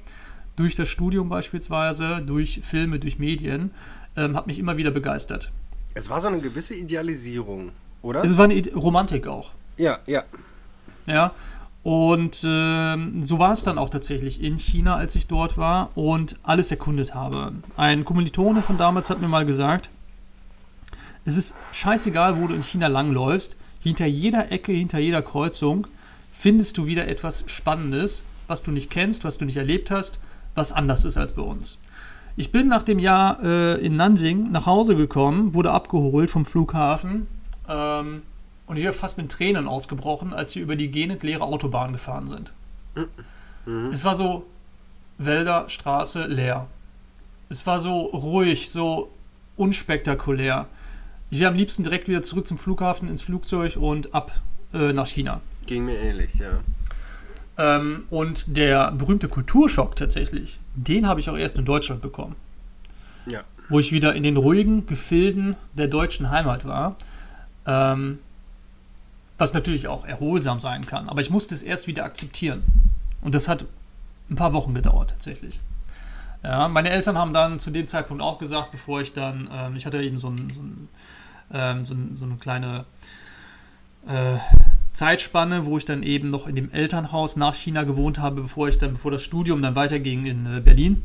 durch das Studium beispielsweise, durch Filme, durch Medien, ähm, hat mich immer wieder begeistert. Es war so eine gewisse Idealisierung, oder? Es war eine Romantik auch. Ja, ja. Ja, und äh, so war es dann auch tatsächlich in China, als ich dort war und alles erkundet habe. Ein Kommilitone von damals hat mir mal gesagt, es ist scheißegal, wo du in China langläufst, hinter jeder Ecke, hinter jeder Kreuzung findest du wieder etwas Spannendes, was du nicht kennst, was du nicht erlebt hast, was anders ist als bei uns. Ich bin nach dem Jahr äh, in Nanjing nach Hause gekommen, wurde abgeholt vom Flughafen ähm, Und ich wäre fast in Tränen ausgebrochen, als wir über die gähnend leere Autobahn gefahren sind. Mhm. Es war so Wälder, Straße, leer. Es war so ruhig, so unspektakulär. Ich wäre am liebsten direkt wieder zurück zum Flughafen, ins Flugzeug und ab äh, nach China. Ging mir ähnlich, ja. Ähm, und der berühmte Kulturschock tatsächlich, den habe ich auch erst in Deutschland bekommen. Ja. Wo ich wieder in den ruhigen Gefilden der deutschen Heimat war. Ähm, was natürlich auch erholsam sein kann. Aber ich musste es erst wieder akzeptieren. Und das hat ein paar Wochen gedauert tatsächlich. Ja, meine Eltern haben dann zu dem Zeitpunkt auch gesagt, bevor ich dann, ähm, ich hatte eben so, ein, so, ein, ähm, so, ein, so eine kleine äh, Zeitspanne, wo ich dann eben noch in dem Elternhaus nach China gewohnt habe, bevor ich dann, bevor das Studium dann weiterging in äh, Berlin.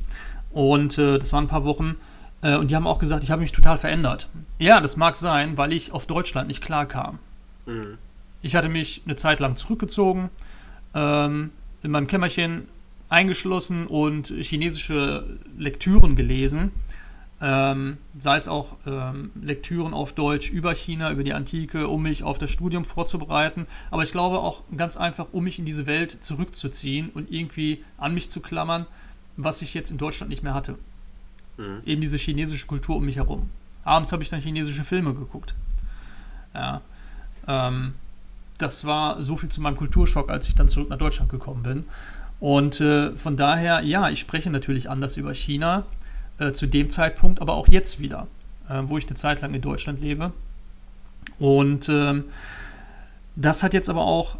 Und äh, das waren ein paar Wochen. Äh, und die haben auch gesagt, ich habe mich total verändert. Ja, das mag sein, weil ich auf Deutschland nicht klar kam. Mhm. Ich hatte mich eine Zeit lang zurückgezogen, ähm, in meinem Kämmerchen eingeschlossen und chinesische Lektüren gelesen ähm, sei es auch ähm, Lektüren auf Deutsch über China, über die Antike, um mich auf das Studium vorzubereiten. Aber ich glaube auch ganz einfach, um mich in diese Welt zurückzuziehen und irgendwie an mich zu klammern, was ich jetzt in Deutschland nicht mehr hatte. Mhm. Eben diese chinesische Kultur um mich herum. Abends habe ich dann chinesische Filme geguckt. Ja. Ähm, das war so viel zu meinem Kulturschock, als ich dann zurück nach Deutschland gekommen bin. Und äh, von daher, ja, ich spreche natürlich anders über China äh, zu dem Zeitpunkt, aber auch jetzt wieder, äh, wo ich eine Zeit lang in Deutschland lebe. Und ähm, das hat jetzt aber auch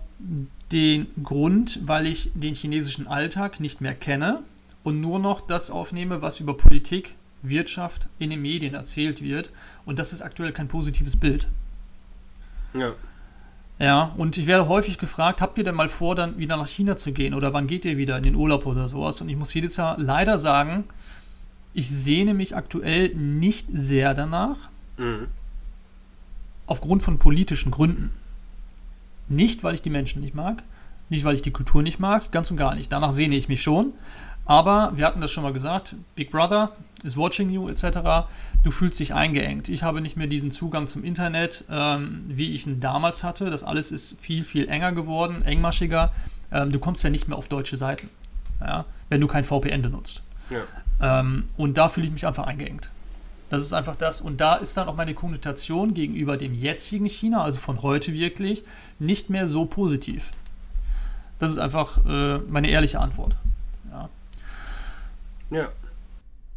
den Grund, weil ich den chinesischen Alltag nicht mehr kenne und nur noch das aufnehme, was über Politik, Wirtschaft in den Medien erzählt wird. Und das ist aktuell kein positives Bild. Ja. Ja, und ich werde häufig gefragt, habt ihr denn mal vor, dann wieder nach China zu gehen oder wann geht ihr wieder in den Urlaub oder sowas? Und ich muss jedes Jahr leider sagen, ich sehne mich aktuell nicht sehr danach. Mhm. Aufgrund von politischen Gründen. Nicht, weil ich die Menschen nicht mag, nicht, weil ich die Kultur nicht mag, ganz und gar nicht. Danach sehne ich mich schon. Aber wir hatten das schon mal gesagt, Big Brother is watching you etc. Du fühlst dich eingeengt. Ich habe nicht mehr diesen Zugang zum Internet, ähm, wie ich ihn damals hatte. Das alles ist viel, viel enger geworden, engmaschiger. Ähm, du kommst ja nicht mehr auf deutsche Seiten, ja, wenn du kein VPN benutzt. Ja. Ähm, und da fühle ich mich einfach eingeengt. Das ist einfach das. Und da ist dann auch meine Konnotation gegenüber dem jetzigen China, also von heute wirklich, nicht mehr so positiv. Das ist einfach äh, meine ehrliche Antwort. Ja.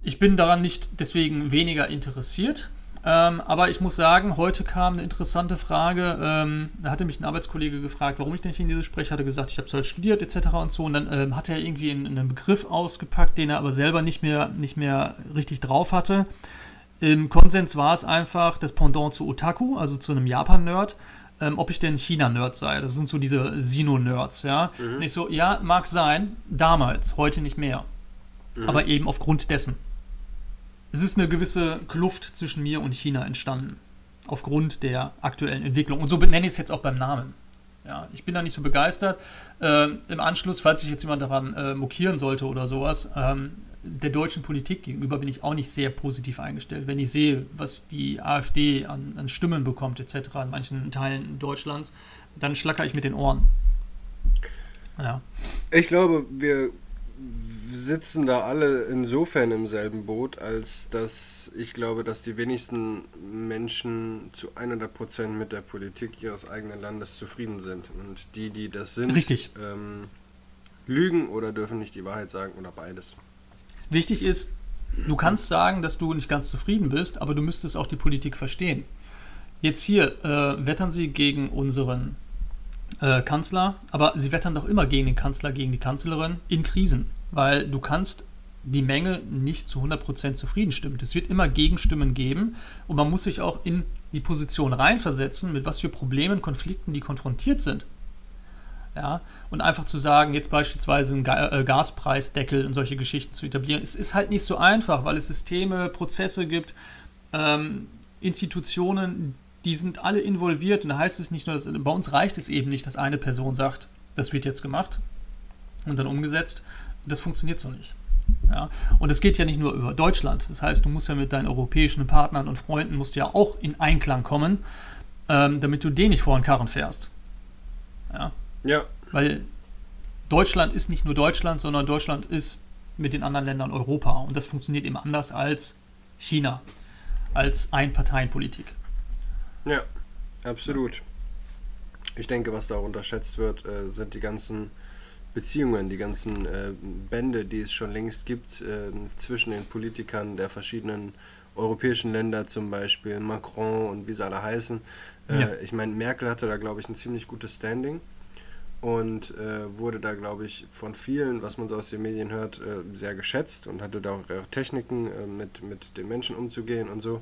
Ich bin daran nicht deswegen weniger interessiert. Ähm, aber ich muss sagen, heute kam eine interessante Frage. Ähm, da hatte mich ein Arbeitskollege gefragt, warum ich denn Chinesisch spreche. Hatte gesagt, ich habe es halt studiert etc. und so. Und dann ähm, hat er irgendwie einen, einen, Begriff ausgepackt, den er aber selber nicht mehr, nicht mehr richtig drauf hatte. Im Konsens war es einfach das Pendant zu Otaku, also zu einem Japan-Nerd. Ähm, ob ich denn China-Nerd sei. Das sind so diese Sino-Nerds, ja. Mhm. Und ich so, ja, mag sein, damals, heute nicht mehr. Mhm. Aber eben aufgrund dessen es ist eine gewisse Kluft zwischen mir und China entstanden. Aufgrund der aktuellen Entwicklung. Und so benenne ich es jetzt auch beim Namen. Ja, ich bin da nicht so begeistert. Äh, Im Anschluss, falls sich jetzt jemand daran äh, mokieren sollte oder sowas, ähm, der deutschen Politik gegenüber bin ich auch nicht sehr positiv eingestellt. Wenn ich sehe, was die AfD an, an Stimmen bekommt, etc., in manchen Teilen Deutschlands, dann schlacker ich mit den Ohren. Ja. Ich glaube, wir sitzen da alle insofern im selben Boot, als dass ich glaube, dass die wenigsten Menschen zu 100% mit der Politik ihres eigenen Landes zufrieden sind. Und die, die das sind, Richtig. Ähm, lügen oder dürfen nicht die Wahrheit sagen oder beides. Wichtig ist, du kannst sagen, dass du nicht ganz zufrieden bist, aber du müsstest auch die Politik verstehen. Jetzt hier äh, wettern sie gegen unseren äh, Kanzler, aber sie wettern doch immer gegen den Kanzler, gegen die Kanzlerin in Krisen weil du kannst die Menge nicht zu 100% zufrieden stimmt. Es wird immer Gegenstimmen geben und man muss sich auch in die Position reinversetzen, mit was für Problemen, Konflikten die konfrontiert sind. Ja, und einfach zu sagen, jetzt beispielsweise einen äh, Gaspreisdeckel und solche Geschichten zu etablieren, es ist halt nicht so einfach, weil es Systeme, Prozesse gibt, ähm, Institutionen, die sind alle involviert und da heißt es nicht nur, dass, bei uns reicht es eben nicht, dass eine Person sagt, das wird jetzt gemacht und dann umgesetzt, das funktioniert so nicht. Ja? Und es geht ja nicht nur über Deutschland. Das heißt, du musst ja mit deinen europäischen Partnern und Freunden musst ja auch in Einklang kommen. ähm, damit du den nicht vor den Karren fährst. Ja. Ja. Weil Deutschland ist nicht nur Deutschland, sondern Deutschland ist mit den anderen Ländern Europa. Und das funktioniert eben anders als China, als Einparteienpolitik. Ja, absolut. Ich denke, was da unterschätzt wird, äh, sind die ganzen Beziehungen, die ganzen äh, Bände, die es schon längst gibt äh, zwischen den Politikern der verschiedenen europäischen Länder, zum Beispiel Macron und wie sie alle heißen. Äh, ja. Ich meine, Merkel hatte da, glaube ich, ein ziemlich gutes Standing und äh, wurde da, glaube ich, von vielen, was man so aus den Medien hört, äh, sehr geschätzt und hatte da auch Techniken, äh, mit, mit den Menschen umzugehen und so.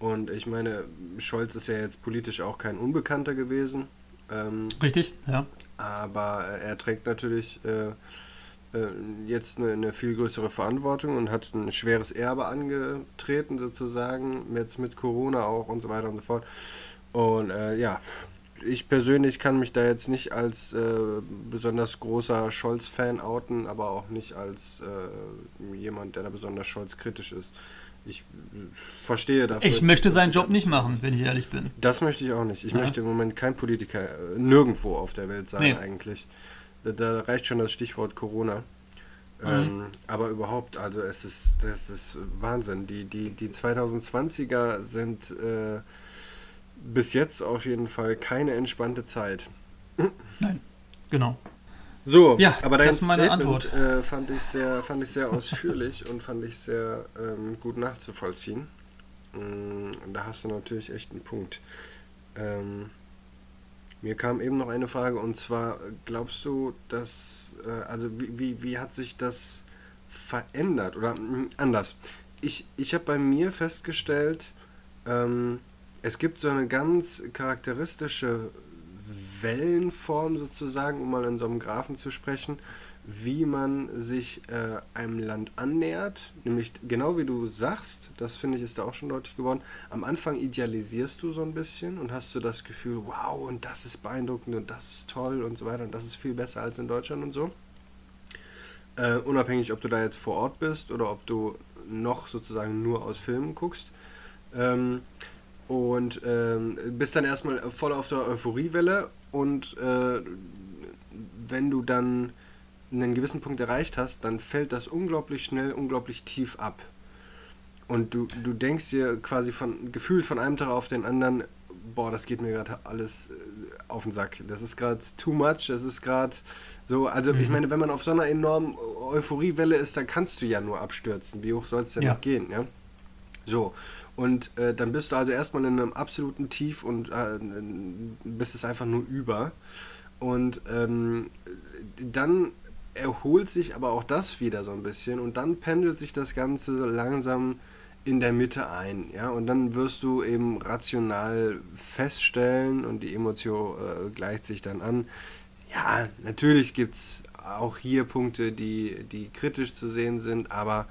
Und ich meine, Scholz ist ja jetzt politisch auch kein Unbekannter gewesen. Ähm, Richtig, ja. Aber er trägt natürlich äh, äh, jetzt eine, eine, viel größere Verantwortung und hat ein schweres Erbe angetreten, sozusagen, jetzt mit Corona auch und so weiter und so fort. Und äh, ja, ich persönlich kann mich da jetzt nicht als äh, besonders großer Scholz-Fan outen, aber auch nicht als äh, jemand, der da besonders Scholz-kritisch ist. Ich äh, verstehe dafür. Ich möchte seinen Job nicht machen, wenn ich ehrlich bin. Das möchte ich auch nicht. Ich ja. möchte im Moment kein Politiker äh, nirgendwo auf der Welt sein, nee. eigentlich. Da, da, reicht schon das Stichwort Corona. Mhm. Ähm, aber überhaupt, also es ist, das ist Wahnsinn. Die, die, die 2020er sind äh, bis jetzt auf jeden Fall keine entspannte Zeit. Nein, genau. So, ja, aber dein das ist meine Statement, Antwort. Äh, fand, ich sehr, fand ich sehr ausführlich und fand ich sehr ähm, gut nachzuvollziehen. Mm, da hast du natürlich echt einen Punkt. Ähm, mir kam eben noch eine Frage und zwar, glaubst du, dass, äh, also wie, wie, wie hat sich das verändert? Oder mh, mm, anders. Ich, ich habe bei mir festgestellt, ähm, es gibt so eine ganz charakteristische Wellenform sozusagen, um mal in so einem Graphen zu sprechen, wie man sich äh, einem Land annähert. Nämlich genau wie du sagst, das finde ich ist da auch schon deutlich geworden. Am Anfang idealisierst du so ein bisschen und hast du das Gefühl, wow, und das ist beeindruckend und das ist toll und so weiter und das ist viel besser als in Deutschland und so. Äh, unabhängig, ob du da jetzt vor Ort bist oder ob du noch sozusagen nur aus Filmen guckst. Ähm, und ähm, bist dann erstmal voll auf der Euphoriewelle und äh, wenn du dann einen gewissen Punkt erreicht hast, dann fällt das unglaublich schnell, unglaublich tief ab. Und du, du denkst dir quasi von gefühlt von einem Tag auf den anderen, boah, das geht mir gerade alles äh, auf den Sack. Das ist gerade too much, das ist gerade so, also mhm. ich meine, wenn man auf so einer enormen Euphoriewelle ist, dann kannst du ja nur abstürzen. Wie hoch soll es denn ja. noch gehen, ja? So, und äh, dann bist du also erstmal in einem absoluten Tief und äh, bist es einfach nur über. Und ähm, dann erholt sich aber auch das wieder so ein bisschen und dann pendelt sich das Ganze langsam in der Mitte ein, ja, und dann wirst du eben rational feststellen und die Emotion äh, gleicht sich dann an. Ja, natürlich gibt es auch hier Punkte, die, die kritisch zu sehen sind, aber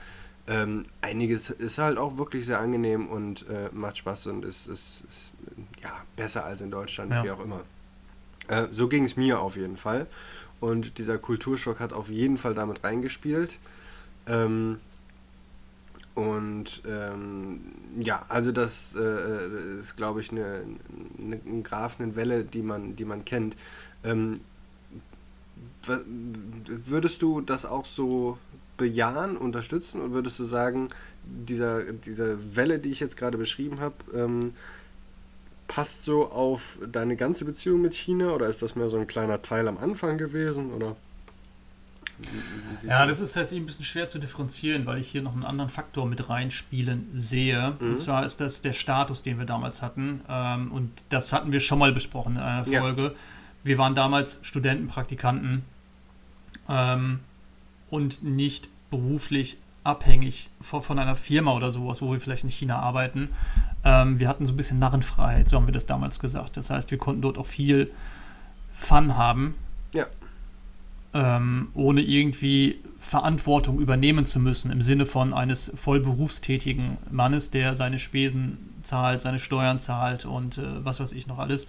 ähm, einiges ist halt auch wirklich sehr angenehm und äh, macht Spaß und ist, ist, ist, ja, besser als in Deutschland, ja. wie auch immer. Äh, so ging es mir auf jeden Fall. Und dieser Kulturschock hat auf jeden Fall damit reingespielt. Ähm, und ähm, ja, also das äh, ist, glaube ich, eine, eine, eine Graph, eine Welle, die man, die man kennt. Ähm, würdest du das auch so bejahen, unterstützen und würdest du sagen, dieser, diese Welle, die ich jetzt gerade beschrieben habe, ähm, passt so auf deine ganze Beziehung mit China oder ist das mehr so ein kleiner Teil am Anfang gewesen oder? ja, das ist jetzt ein bisschen schwer zu differenzieren, weil ich hier noch einen anderen Faktor mit reinspielen sehe. Mhm. Und zwar ist das der Status, den wir damals hatten. Ähm, und das hatten wir schon mal besprochen in einer Folge. Ja. Wir waren damals Studenten, Praktikanten. Ähm, und nicht beruflich abhängig von, einer Firma oder sowas, wo wir vielleicht in China arbeiten. Ähm, wir hatten so ein bisschen Narrenfreiheit, so haben wir das damals gesagt. Das heißt, wir konnten dort auch viel Fun haben. Ja. Ähm, ohne irgendwie Verantwortung übernehmen zu müssen, im Sinne von eines vollberufstätigen Mannes, der seine Spesen zahlt, seine Steuern zahlt und äh, was weiß ich noch alles.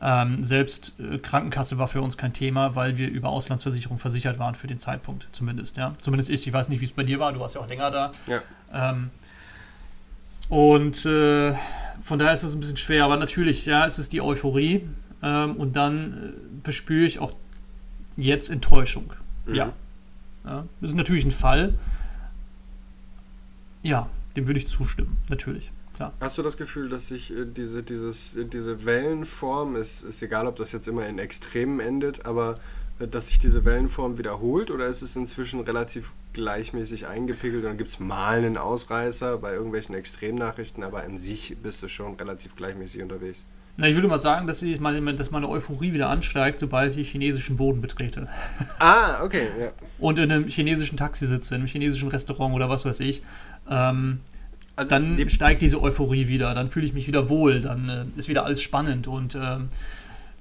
Ähm, selbst äh, Krankenkasse war für uns kein Thema, weil wir über Auslandsversicherung versichert waren für den Zeitpunkt, zumindest. Ja? Zumindest ich. Ich weiß nicht, wie es bei dir war. Du warst ja auch länger da. Ja. Ähm, und äh, von daher ist es ein bisschen schwer, aber natürlich, ja, es ist die Euphorie ähm, und dann äh, verspüre ich auch jetzt Enttäuschung. Mhm. Ja. ja. Das ist natürlich ein Fall. Ja, dem würde ich zustimmen, natürlich. Klar. Hast du das Gefühl, dass sich äh, diese, dieses, diese Wellenform, ist, ist egal, ob das jetzt immer in Extremen endet, aber dass sich diese Wellenform wiederholt oder ist es inzwischen relativ gleichmäßig eingepegelt und gibt es mal einen Ausreißer bei irgendwelchen Extremnachrichten, aber an sich bist du schon relativ gleichmäßig unterwegs? Na, ich würde mal sagen, dass, ich meine, dass meine Euphorie wieder ansteigt, sobald ich chinesischen Boden betrete. Ah, okay. Ja. Und in einem chinesischen Taxi sitze, in einem chinesischen Restaurant oder was weiß ich. Ähm, also dann steigt diese Euphorie wieder, dann fühle ich mich wieder wohl, dann äh, ist wieder alles spannend und äh,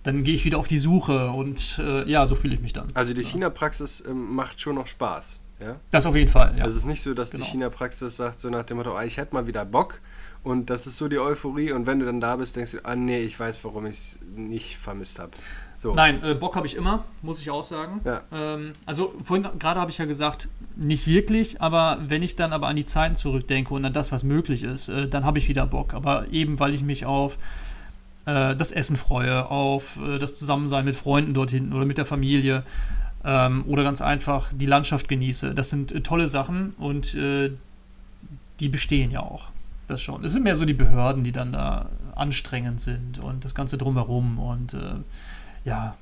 dann gehe ich wieder auf die Suche und äh, ja, so fühle ich mich dann. Also die China-Praxis ähm, macht schon noch Spaß, ja? Das auf jeden Fall, ja. Also es ist nicht so, dass genau. die China-Praxis sagt so nach dem Motto, ah, ich hätte mal wieder Bock und das ist so die Euphorie und wenn du dann da bist, denkst du, ah nee, ich weiß, warum ich es nicht vermisst habe. So. Nein, äh, Bock habe ich immer, muss ich auch sagen. Ja. Ähm, also vorhin gerade habe ich ja gesagt, nicht wirklich, aber wenn ich dann aber an die Zeiten zurückdenke und an das, was möglich ist, äh, dann habe ich wieder Bock. Aber eben, weil ich mich auf äh, das Essen freue, auf äh, das Zusammensein mit Freunden dort hinten oder mit der Familie ähm, oder ganz einfach die Landschaft genieße. Das sind äh, tolle Sachen und äh, die bestehen ja auch. Das schon. Es sind mehr so die Behörden, die dann da anstrengend sind und das Ganze drumherum und äh, ja,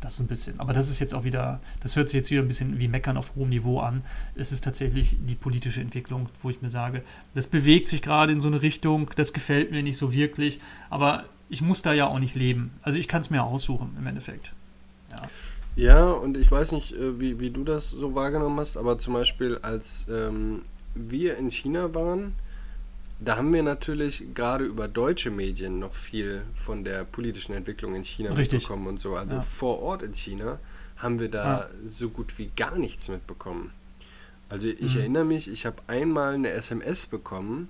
das so ein bisschen. Aber das ist jetzt auch wieder, das hört sich jetzt wieder ein bisschen wie Meckern auf hohem Niveau an. Es ist tatsächlich die politische Entwicklung, wo ich mir sage, das bewegt sich gerade in so eine Richtung, das gefällt mir nicht so wirklich, aber ich muss da ja auch nicht leben. Also ich kann es mir aussuchen im Endeffekt. Ja. Ja, und ich weiß nicht, äh, wie, wie du das so wahrgenommen hast, aber zum Beispiel als ähm, wir in China waren, da haben wir natürlich gerade über deutsche Medien noch viel von der politischen Entwicklung in China Richtig. mitbekommen und so. Also ja. vor Ort in China haben wir da ja. so gut wie gar nichts mitbekommen. Also ich mhm. erinnere mich, ich habe einmal eine SMS bekommen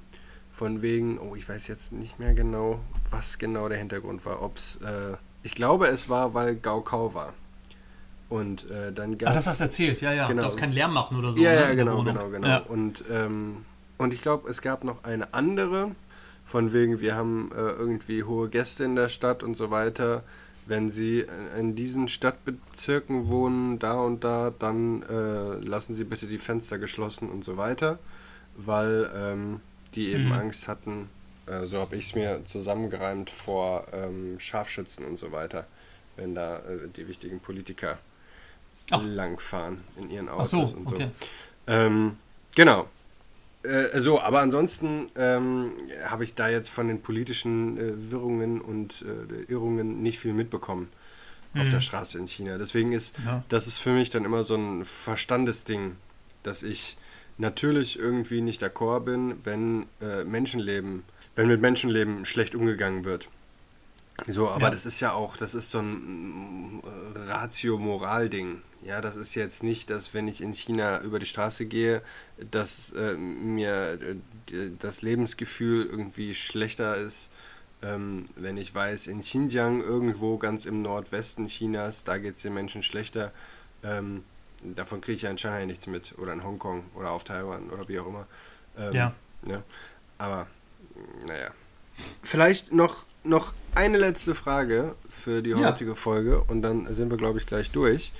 von wegen, oh, ich weiß jetzt nicht mehr genau, was genau der Hintergrund war. Ob's, äh, ich glaube, es war, weil Gaokao war. Und äh, dann gab Ach, das hast du erzählt, ja, ja. Genau. Du hast keinen Lärm machen oder so. Ja, ne, ja, genau, genau, genau. Ja. Und ähm, und ich glaube, es gab noch eine andere, von wegen, wir haben äh, irgendwie hohe Gäste in der Stadt und so weiter. Wenn Sie in diesen Stadtbezirken wohnen, da und da, dann äh, lassen Sie bitte die Fenster geschlossen und so weiter, weil ähm, die eben mhm. Angst hatten, äh, so habe ich es mir zusammengereimt, vor ähm, Scharfschützen und so weiter, wenn da äh, die wichtigen Politiker Ach. langfahren in ihren Autos so, und so. Okay. Ähm, genau, äh, so, aber ansonsten ähm, habe ich da jetzt von den politischen äh, Wirrungen und äh, Irrungen nicht viel mitbekommen mhm. auf der Straße in China. Deswegen ist ja. das ist für mich dann immer so ein Verstandesding, dass ich natürlich irgendwie nicht d'accord bin, wenn äh, Menschenleben, wenn mit Menschenleben schlecht umgegangen wird. So, aber ja. das ist ja auch, das ist so ein äh, Ratio-Moral-Ding. Ja, das ist jetzt nicht, dass wenn ich in China über die Straße gehe, dass äh, mir äh, das Lebensgefühl irgendwie schlechter ist, ähm, wenn ich weiß, in Xinjiang, irgendwo ganz im Nordwesten Chinas, da geht es den Menschen schlechter. Ähm, davon kriege ich ja in Shanghai nichts mit oder in Hongkong oder auf Taiwan oder wie auch immer. Ähm, ja. ja. Aber, naja. Vielleicht noch, noch eine letzte Frage für die heutige ja. Folge und dann sind wir, glaube ich, gleich durch.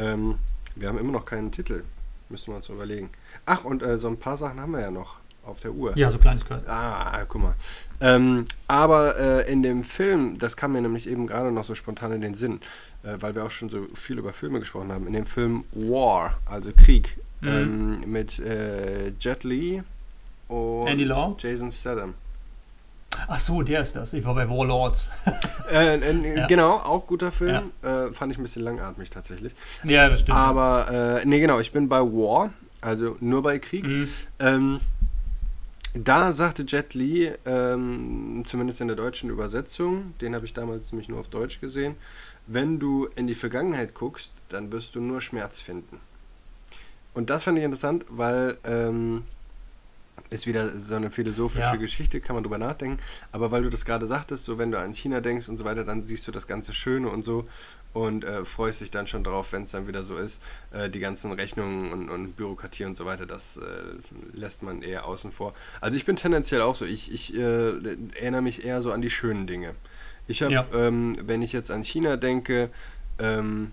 Ähm, wir haben immer noch keinen Titel. Müssen wir uns überlegen. Ach, und äh, so ein paar Sachen haben wir ja noch auf der Uhr. Ja, so Kleinigkeiten. Ah, guck mal. Ähm, aber äh, in dem Film, das kam mir nämlich eben gerade noch so spontan in den Sinn, äh, weil wir auch schon so viel über Filme gesprochen haben. In dem Film War, also Krieg, mhm. ähm, mit äh, Jet Li und Andy Law? Jason Statham. Ach so, der ist das. Ich war bei Warlords. äh, äh, ja. Genau, auch guter Film. Ja. Äh, fand ich ein bisschen langatmig tatsächlich. Ja, das stimmt. Aber, äh, nee, genau, ich bin bei War, also nur bei Krieg. Mhm. Ähm, da sagte Jet Li, ähm, zumindest in der deutschen Übersetzung, den habe ich damals nämlich nur auf Deutsch gesehen, wenn du in die Vergangenheit guckst, dann wirst du nur Schmerz finden. Und das fand ich interessant, weil ähm, Ist wieder so eine philosophische Ja. Geschichte, kann man drüber nachdenken. Aber weil du das gerade sagtest, so wenn du an China denkst und so weiter, dann siehst du das ganze Schöne und so und äh, freust dich dann schon drauf, wenn es dann wieder so ist. Äh, die ganzen Rechnungen und, und Bürokratie und so weiter, das äh, lässt man eher außen vor. Also ich bin tendenziell auch so, ich, ich äh, erinnere mich eher so an die schönen Dinge. Ich habe, Ja. ähm, wenn ich jetzt an China denke, ähm,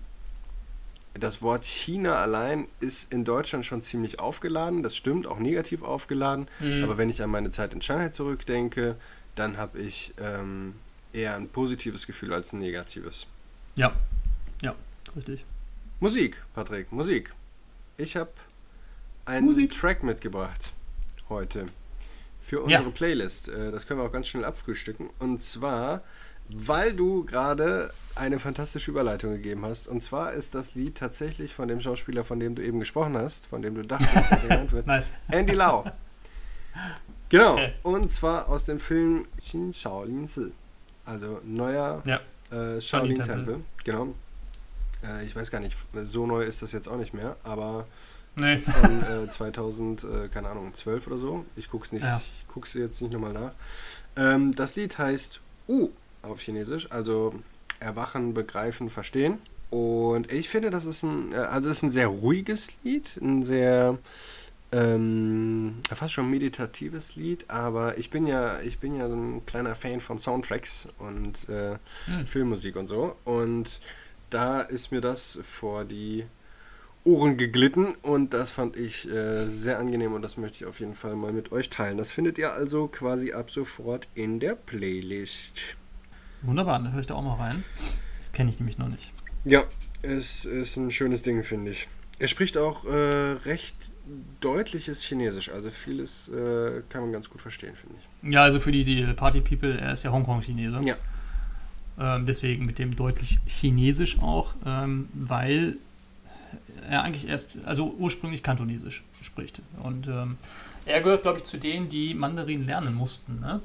das Wort China allein ist in Deutschland schon ziemlich aufgeladen. Das stimmt, auch negativ aufgeladen. Mhm. Aber wenn ich an meine Zeit in Shanghai zurückdenke, dann habe ich ähm, eher ein positives Gefühl als ein negatives. Ja, ja, richtig. Musik, Patrick, Musik. Ich habe einen Musik. Track mitgebracht heute für Ja. unsere Playlist. Äh, Das können wir auch ganz schnell abfrühstücken. Und zwar, weil du gerade eine fantastische Überleitung gegeben hast. Und zwar ist das Lied tatsächlich von dem Schauspieler, von dem du eben gesprochen hast, von dem du dachtest, dass er genannt wird. Nice. Andy Lau. Genau. Okay. Und zwar aus dem Film Xin Shaolin Si. Also neuer Ja. äh, Shaolin Shaolin-Tempel. Genau. Äh, ich weiß gar nicht, so neu ist das jetzt auch nicht mehr, aber Nee. von äh, 2000, äh, keine Ahnung, 12 oder so. Ich guck's nicht, Ja. ich guck's jetzt nicht nochmal nach. Ähm, das Lied heißt U auf Chinesisch, also erwachen, begreifen, verstehen. Und ich finde, das ist ein, äh, also ist ein sehr ruhiges Lied, ein sehr ähm, fast schon meditatives Lied, aber ich bin ja, ich bin ja so ein kleiner Fan von Soundtracks und äh, Hm. Filmmusik und so. Und da ist mir das vor die Ohren geglitten und das fand ich äh, sehr angenehm und das möchte ich auf jeden Fall mal mit euch teilen. Das findet ihr also quasi ab sofort in der Playlist. Wunderbar, dann höre ich da auch mal rein. Das kenne ich nämlich noch nicht. Ja, es ist ein schönes Ding, finde ich. Er spricht auch äh, recht deutliches Chinesisch, also vieles äh, kann man ganz gut verstehen, finde ich. Ja, also für die, die Party People, er ist ja Hongkong-Chinese. Ja. Ähm, deswegen mit dem deutlich Chinesisch auch, ähm, weil er eigentlich erst, also ursprünglich Kantonesisch spricht. Und ähm, er gehört, glaube ich, zu denen, die Mandarin lernen mussten. Ne?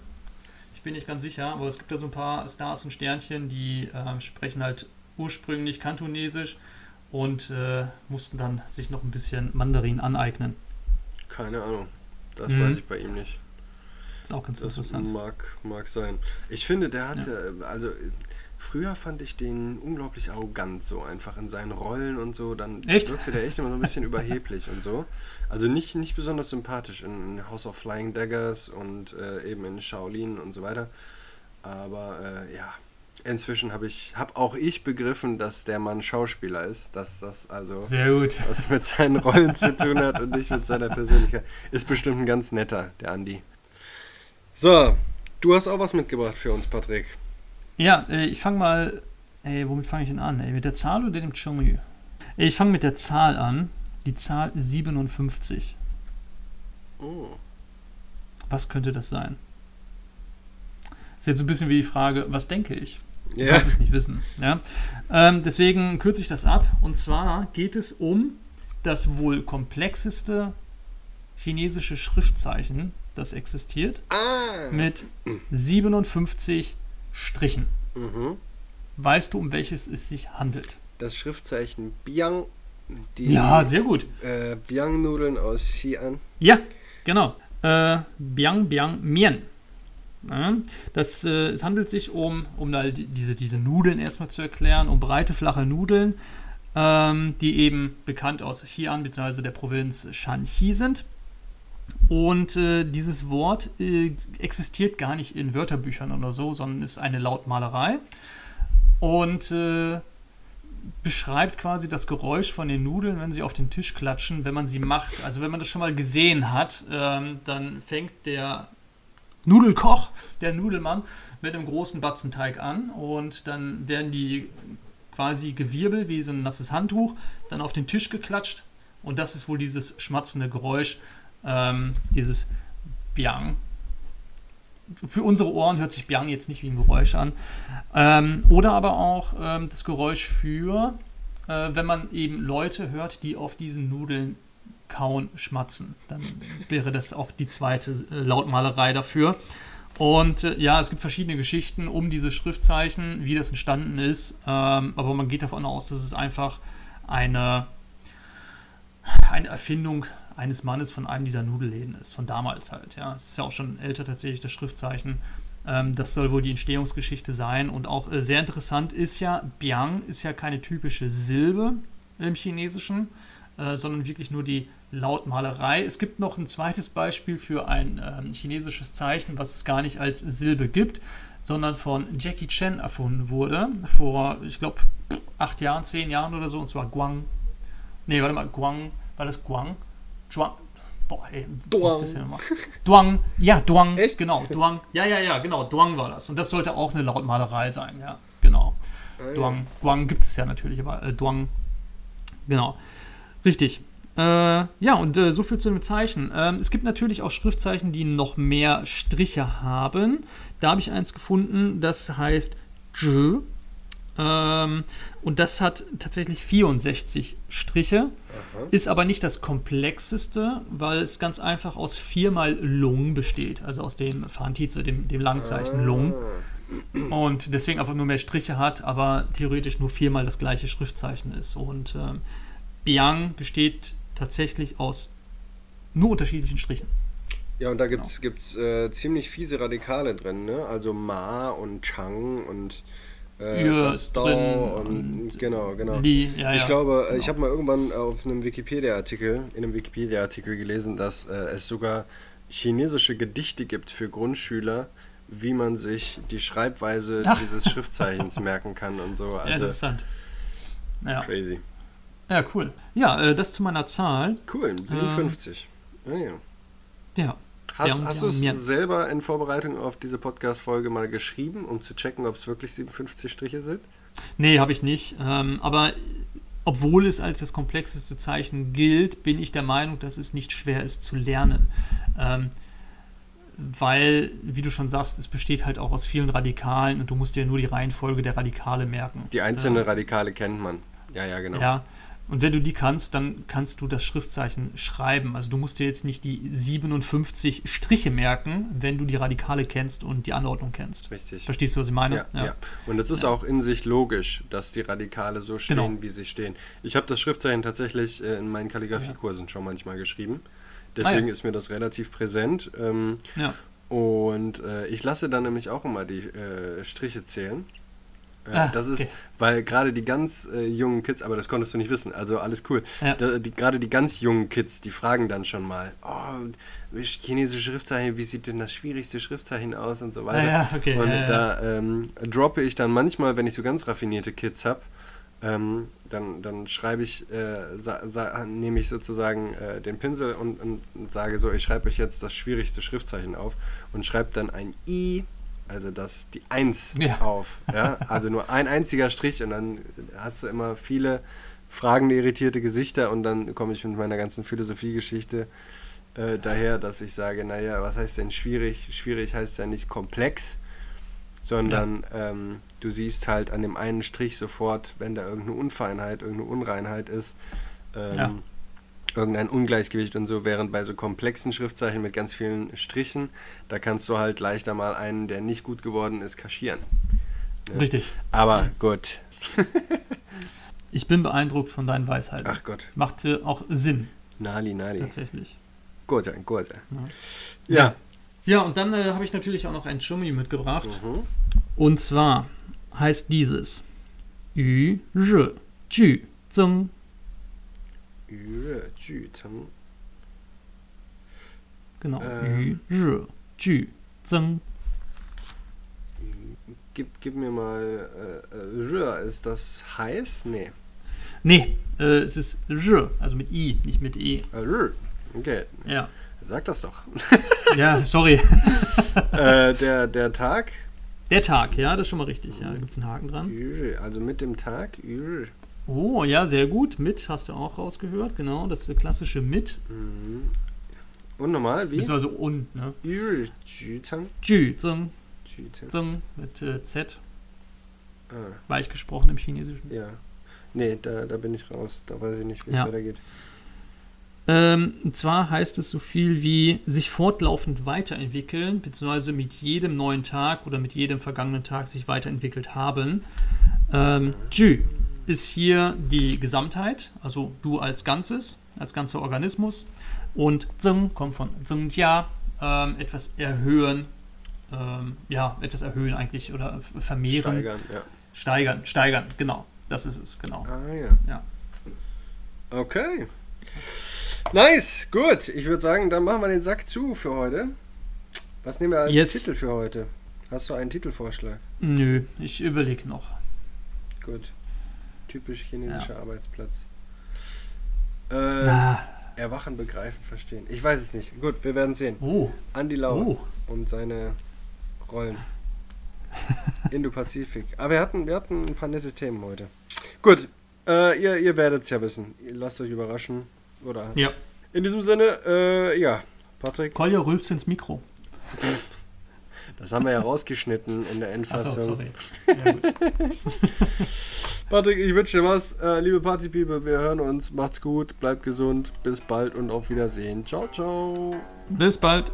Bin nicht ganz sicher, aber es gibt da so ein paar Stars und Sternchen, die ähm, sprechen halt ursprünglich Kantonesisch und äh, mussten dann sich noch ein bisschen Mandarin aneignen. Keine Ahnung. Das Mhm. weiß ich bei ihm nicht. Ist auch ganz Das interessant. mag, mag sein. Ich finde, der hatte, also äh, früher fand ich den unglaublich arrogant, so einfach in seinen Rollen und so. Dann Echt? wirkte der echt immer so ein bisschen überheblich und so. Also nicht, nicht besonders sympathisch in House of Flying Daggers und äh, eben in Shaolin und so weiter. Aber äh, ja, inzwischen habe ich, habe auch ich begriffen, dass der Mann Schauspieler ist, dass das also Sehr gut. was mit seinen Rollen zu tun hat und nicht mit seiner Persönlichkeit. Ist bestimmt ein ganz netter, der Andi. So, du hast auch was mitgebracht für uns, Patrick. Ja, äh, ich fange mal. Ey, womit fange ich denn an? Ey, mit der Zahl oder dem Chongyu? Ich fange mit der Zahl an. Die Zahl 57. Oh. Was könnte das sein? Ist jetzt so ein bisschen wie die Frage, was denke ich? Du Ja, kannst es nicht wissen. Ja? Ähm, deswegen kürze ich das ab. Und zwar geht es um das wohl komplexeste chinesische Schriftzeichen, das existiert, ah. mit 57 Strichen. Mhm. Weißt du, um welches es sich handelt? Das Schriftzeichen Biang. Die Ja, sehr gut. äh, Biang-Nudeln aus Xi'an. Ja, genau. Äh, Biang Biang Mien. Ja, das, äh, es handelt sich um, um diese, diese Nudeln erstmal zu erklären, um breite, flache Nudeln, ähm, die eben bekannt aus Xi'an bzw. der Provinz Shanxi sind. Und äh, dieses Wort äh, existiert gar nicht in Wörterbüchern oder so, sondern ist eine Lautmalerei. Und äh, beschreibt quasi das Geräusch von den Nudeln, wenn sie auf den Tisch klatschen, wenn man sie macht. Also wenn man das schon mal gesehen hat, ähm, dann fängt der Nudelkoch, der Nudelmann, mit einem großen Batzen Teig an und dann werden die quasi gewirbelt wie so ein nasses Handtuch, dann auf den Tisch geklatscht und das ist wohl dieses schmatzende Geräusch, ähm, dieses Biang. Für unsere Ohren hört sich Biang jetzt nicht wie ein Geräusch an. Ähm, oder aber auch ähm, das Geräusch für, äh, wenn man eben Leute hört, die auf diesen Nudeln kauen, schmatzen. Dann wäre das auch die zweite äh, Lautmalerei dafür. Und äh, ja, es gibt verschiedene Geschichten um dieses Schriftzeichen, wie das entstanden ist. Ähm, aber man geht davon aus, dass es einfach eine, eine Erfindung eines Mannes von einem dieser Nudelläden ist, von damals halt. Ja, es ist ja auch schon älter tatsächlich das Schriftzeichen. Ähm, das soll wohl die Entstehungsgeschichte sein. Und auch äh, sehr interessant ist ja, Biang ist ja keine typische Silbe im Chinesischen, äh, sondern wirklich nur die Lautmalerei. Es gibt noch ein zweites Beispiel für ein äh, chinesisches Zeichen, was es gar nicht als Silbe gibt, sondern von Jackie Chan erfunden wurde. Vor, ich glaube, acht Jahren, zehn Jahren oder so, und zwar Guang. Nee, warte mal, Guang, war das Guang? Zhuang, boah, ey, wie ist das denn? Duang, ja, Duang, Echt? genau, Duang, ja, ja, ja, genau, Duang war das. Und das sollte auch eine Lautmalerei sein, ja, genau. Ah, ja. Duang, Duang gibt es ja natürlich, aber äh, Duang, genau, richtig. Äh, ja, und äh, so viel zu dem Zeichen. Ähm, es gibt natürlich auch Schriftzeichen, die noch mehr Striche haben. Da habe ich eins gefunden, das heißt Zhi. Ähm, und das hat tatsächlich 64 Striche, Aha. ist aber nicht das komplexeste, weil es ganz einfach aus viermal Lung besteht, also aus dem Fantize, dem, dem Langzeichen Lung. Ah. Und deswegen einfach nur mehr Striche hat, aber theoretisch nur viermal das gleiche Schriftzeichen ist. Und ähm, Biang besteht tatsächlich aus nur unterschiedlichen Strichen. Ja, und da gibt es gibt's, äh, ziemlich fiese Radikale drin, ne? Also Ma und Chang und äh, Ja, Rastau drin und, und genau, genau. Li, ja, ich ja, glaube, genau. ich habe mal irgendwann auf einem Wikipedia-Artikel, in einem Wikipedia-Artikel gelesen, dass äh, es sogar chinesische Gedichte gibt für Grundschüler, wie man sich die Schreibweise Ach. dieses Schriftzeichens merken kann und so. Ja, Also interessant. Ja, crazy. ja cool. Ja, äh, das zu meiner Zahl. Cool, 57. ja, ja. Ja, Hast, Ja, hast ja, du es mir- selber in Vorbereitung auf diese Podcast-Folge mal geschrieben, um zu checken, ob es wirklich 57 Striche sind? nee, habe ich nicht. Ähm, aber obwohl es als das komplexeste Zeichen gilt, bin ich der Meinung, dass es nicht schwer ist zu lernen. Ähm, weil, wie du schon sagst, es besteht halt auch aus vielen Radikalen und du musst dir nur die Reihenfolge der Radikale merken. Die einzelnen Ja. Radikale kennt man. Ja, ja, genau. Ja, und wenn du die kannst, dann kannst du das Schriftzeichen schreiben. Also du musst dir jetzt nicht die 57 Striche merken, wenn du die Radikale kennst und die Anordnung kennst. Richtig. Verstehst du, was ich meine? Ja, ja. Und es ist auch in sich logisch, dass die Radikale so stehen, Genau. wie sie stehen. Ich habe das Schriftzeichen tatsächlich äh, in meinen Kalligrafiekursen schon manchmal geschrieben. Deswegen Ah, ja. ist mir das relativ präsent. Ähm, Ja. Und äh, ich lasse dann nämlich auch immer die äh, Striche zählen. Äh, Ah, das ist, okay. weil gerade die ganz äh, jungen Kids, aber das konntest du nicht wissen, also alles cool. Ja. Da, die, gerade die ganz jungen Kids, die fragen dann schon mal, oh, chinesische Schriftzeichen, wie sieht denn das schwierigste Schriftzeichen aus und so weiter. Ah, ja, okay, Und ja, ja. da ähm, droppe ich dann manchmal, wenn ich so ganz raffinierte Kids habe, ähm, dann, dann schreibe ich, äh, nehme ich sozusagen äh, den Pinsel und, und, und sage so, ich schreibe euch jetzt das schwierigste Schriftzeichen auf und schreibe dann ein I, also das, die Eins Ja. auf. Ja? Also nur ein einziger Strich und dann hast du immer viele fragende, irritierte Gesichter und dann komme ich mit meiner ganzen Philosophiegeschichte äh, daher, dass ich sage, naja, was heißt denn schwierig? Schwierig heißt ja nicht komplex, sondern ähm, du siehst halt an dem einen Strich sofort, wenn da irgendeine Unfeinheit, irgendeine Unreinheit ist, ähm, Ja. Irgendein Ungleichgewicht und so, während bei so komplexen Schriftzeichen mit ganz vielen Strichen, da kannst du halt leichter mal einen, der nicht gut geworden ist, kaschieren. Ja. Richtig. Aber gut. Ich bin beeindruckt von deinen Weisheiten. Ach Gott. Macht äh, auch Sinn, Nali, Nali. tatsächlich. Gut, gut. Ja. Ja. Ja, und dann äh, habe ich natürlich auch noch ein Chummi mitgebracht. Mhm. Und zwar heißt dieses Yu Zhe Ju Zeng. Yue, Ju, Teng. Genau. Ähm. Yu Ju Zeng. Gib, gib mir mal. Äh, ist das heiß? Nee. Nee, äh, es ist Zhe, also mit I, nicht mit E. Rühr. Okay, Ja. sag das doch. Ja, sorry. äh, der, der Tag, Der Tag, ja, das ist schon mal richtig. Ja, da gibt es einen Haken dran. Also mit dem Tag. Oh, ja, sehr gut. Mit hast du auch rausgehört. Genau, das ist der klassische Mit. Mhm. Und nochmal, wie? Beziehungsweise und, ne? Yue, Ju, mit äh, Z. Ah, Weich gesprochen im Chinesischen. ja. Nee, da, da bin ich raus. Da weiß ich nicht, wie es Ja. weitergeht. Ähm, und zwar heißt es so viel wie sich fortlaufend weiterentwickeln, beziehungsweise mit jedem neuen Tag oder mit jedem vergangenen Tag sich weiterentwickelt haben. Ähm, Ju ist hier die Gesamtheit, also du als Ganzes, als ganzer Organismus. Und Zeng kommt von Zhengjia, ähm, etwas erhöhen, ähm, ja, etwas erhöhen eigentlich oder vermehren. Steigern, ja. Steigern, steigern, genau. Das ist es, genau. Ah ja. Ja. Okay. Nice, gut. Ich würde sagen, dann machen wir den Sack zu für heute. Was nehmen wir als Yes. Titel für heute? Hast du einen Titelvorschlag? Nö, ich überlege noch. Gut. Typisch chinesischer Arbeitsplatz. Äh, Ah, Erwachen, begreifen, verstehen. Ich weiß es nicht. Gut, wir werden sehen. oh, Andy Lau oh. und seine Rollen. Indo-Pazifik. Aber wir hatten, wir hatten ein paar nette Themen heute. Gut, äh, ihr, ihr werdet es ja wissen. Ihr lasst euch überraschen. Oder Ja, in diesem Sinne, äh, ja, Patrick, Kolja rülpst ins Mikro. das haben wir ja rausgeschnitten in der Endfassung. sorry. Ja, gut. Patrick, ich wünsche dir was. Äh, liebe Party-People, wir hören uns. Macht's gut, bleibt gesund. Bis bald und auf Wiedersehen. Ciao, ciao. Bis bald.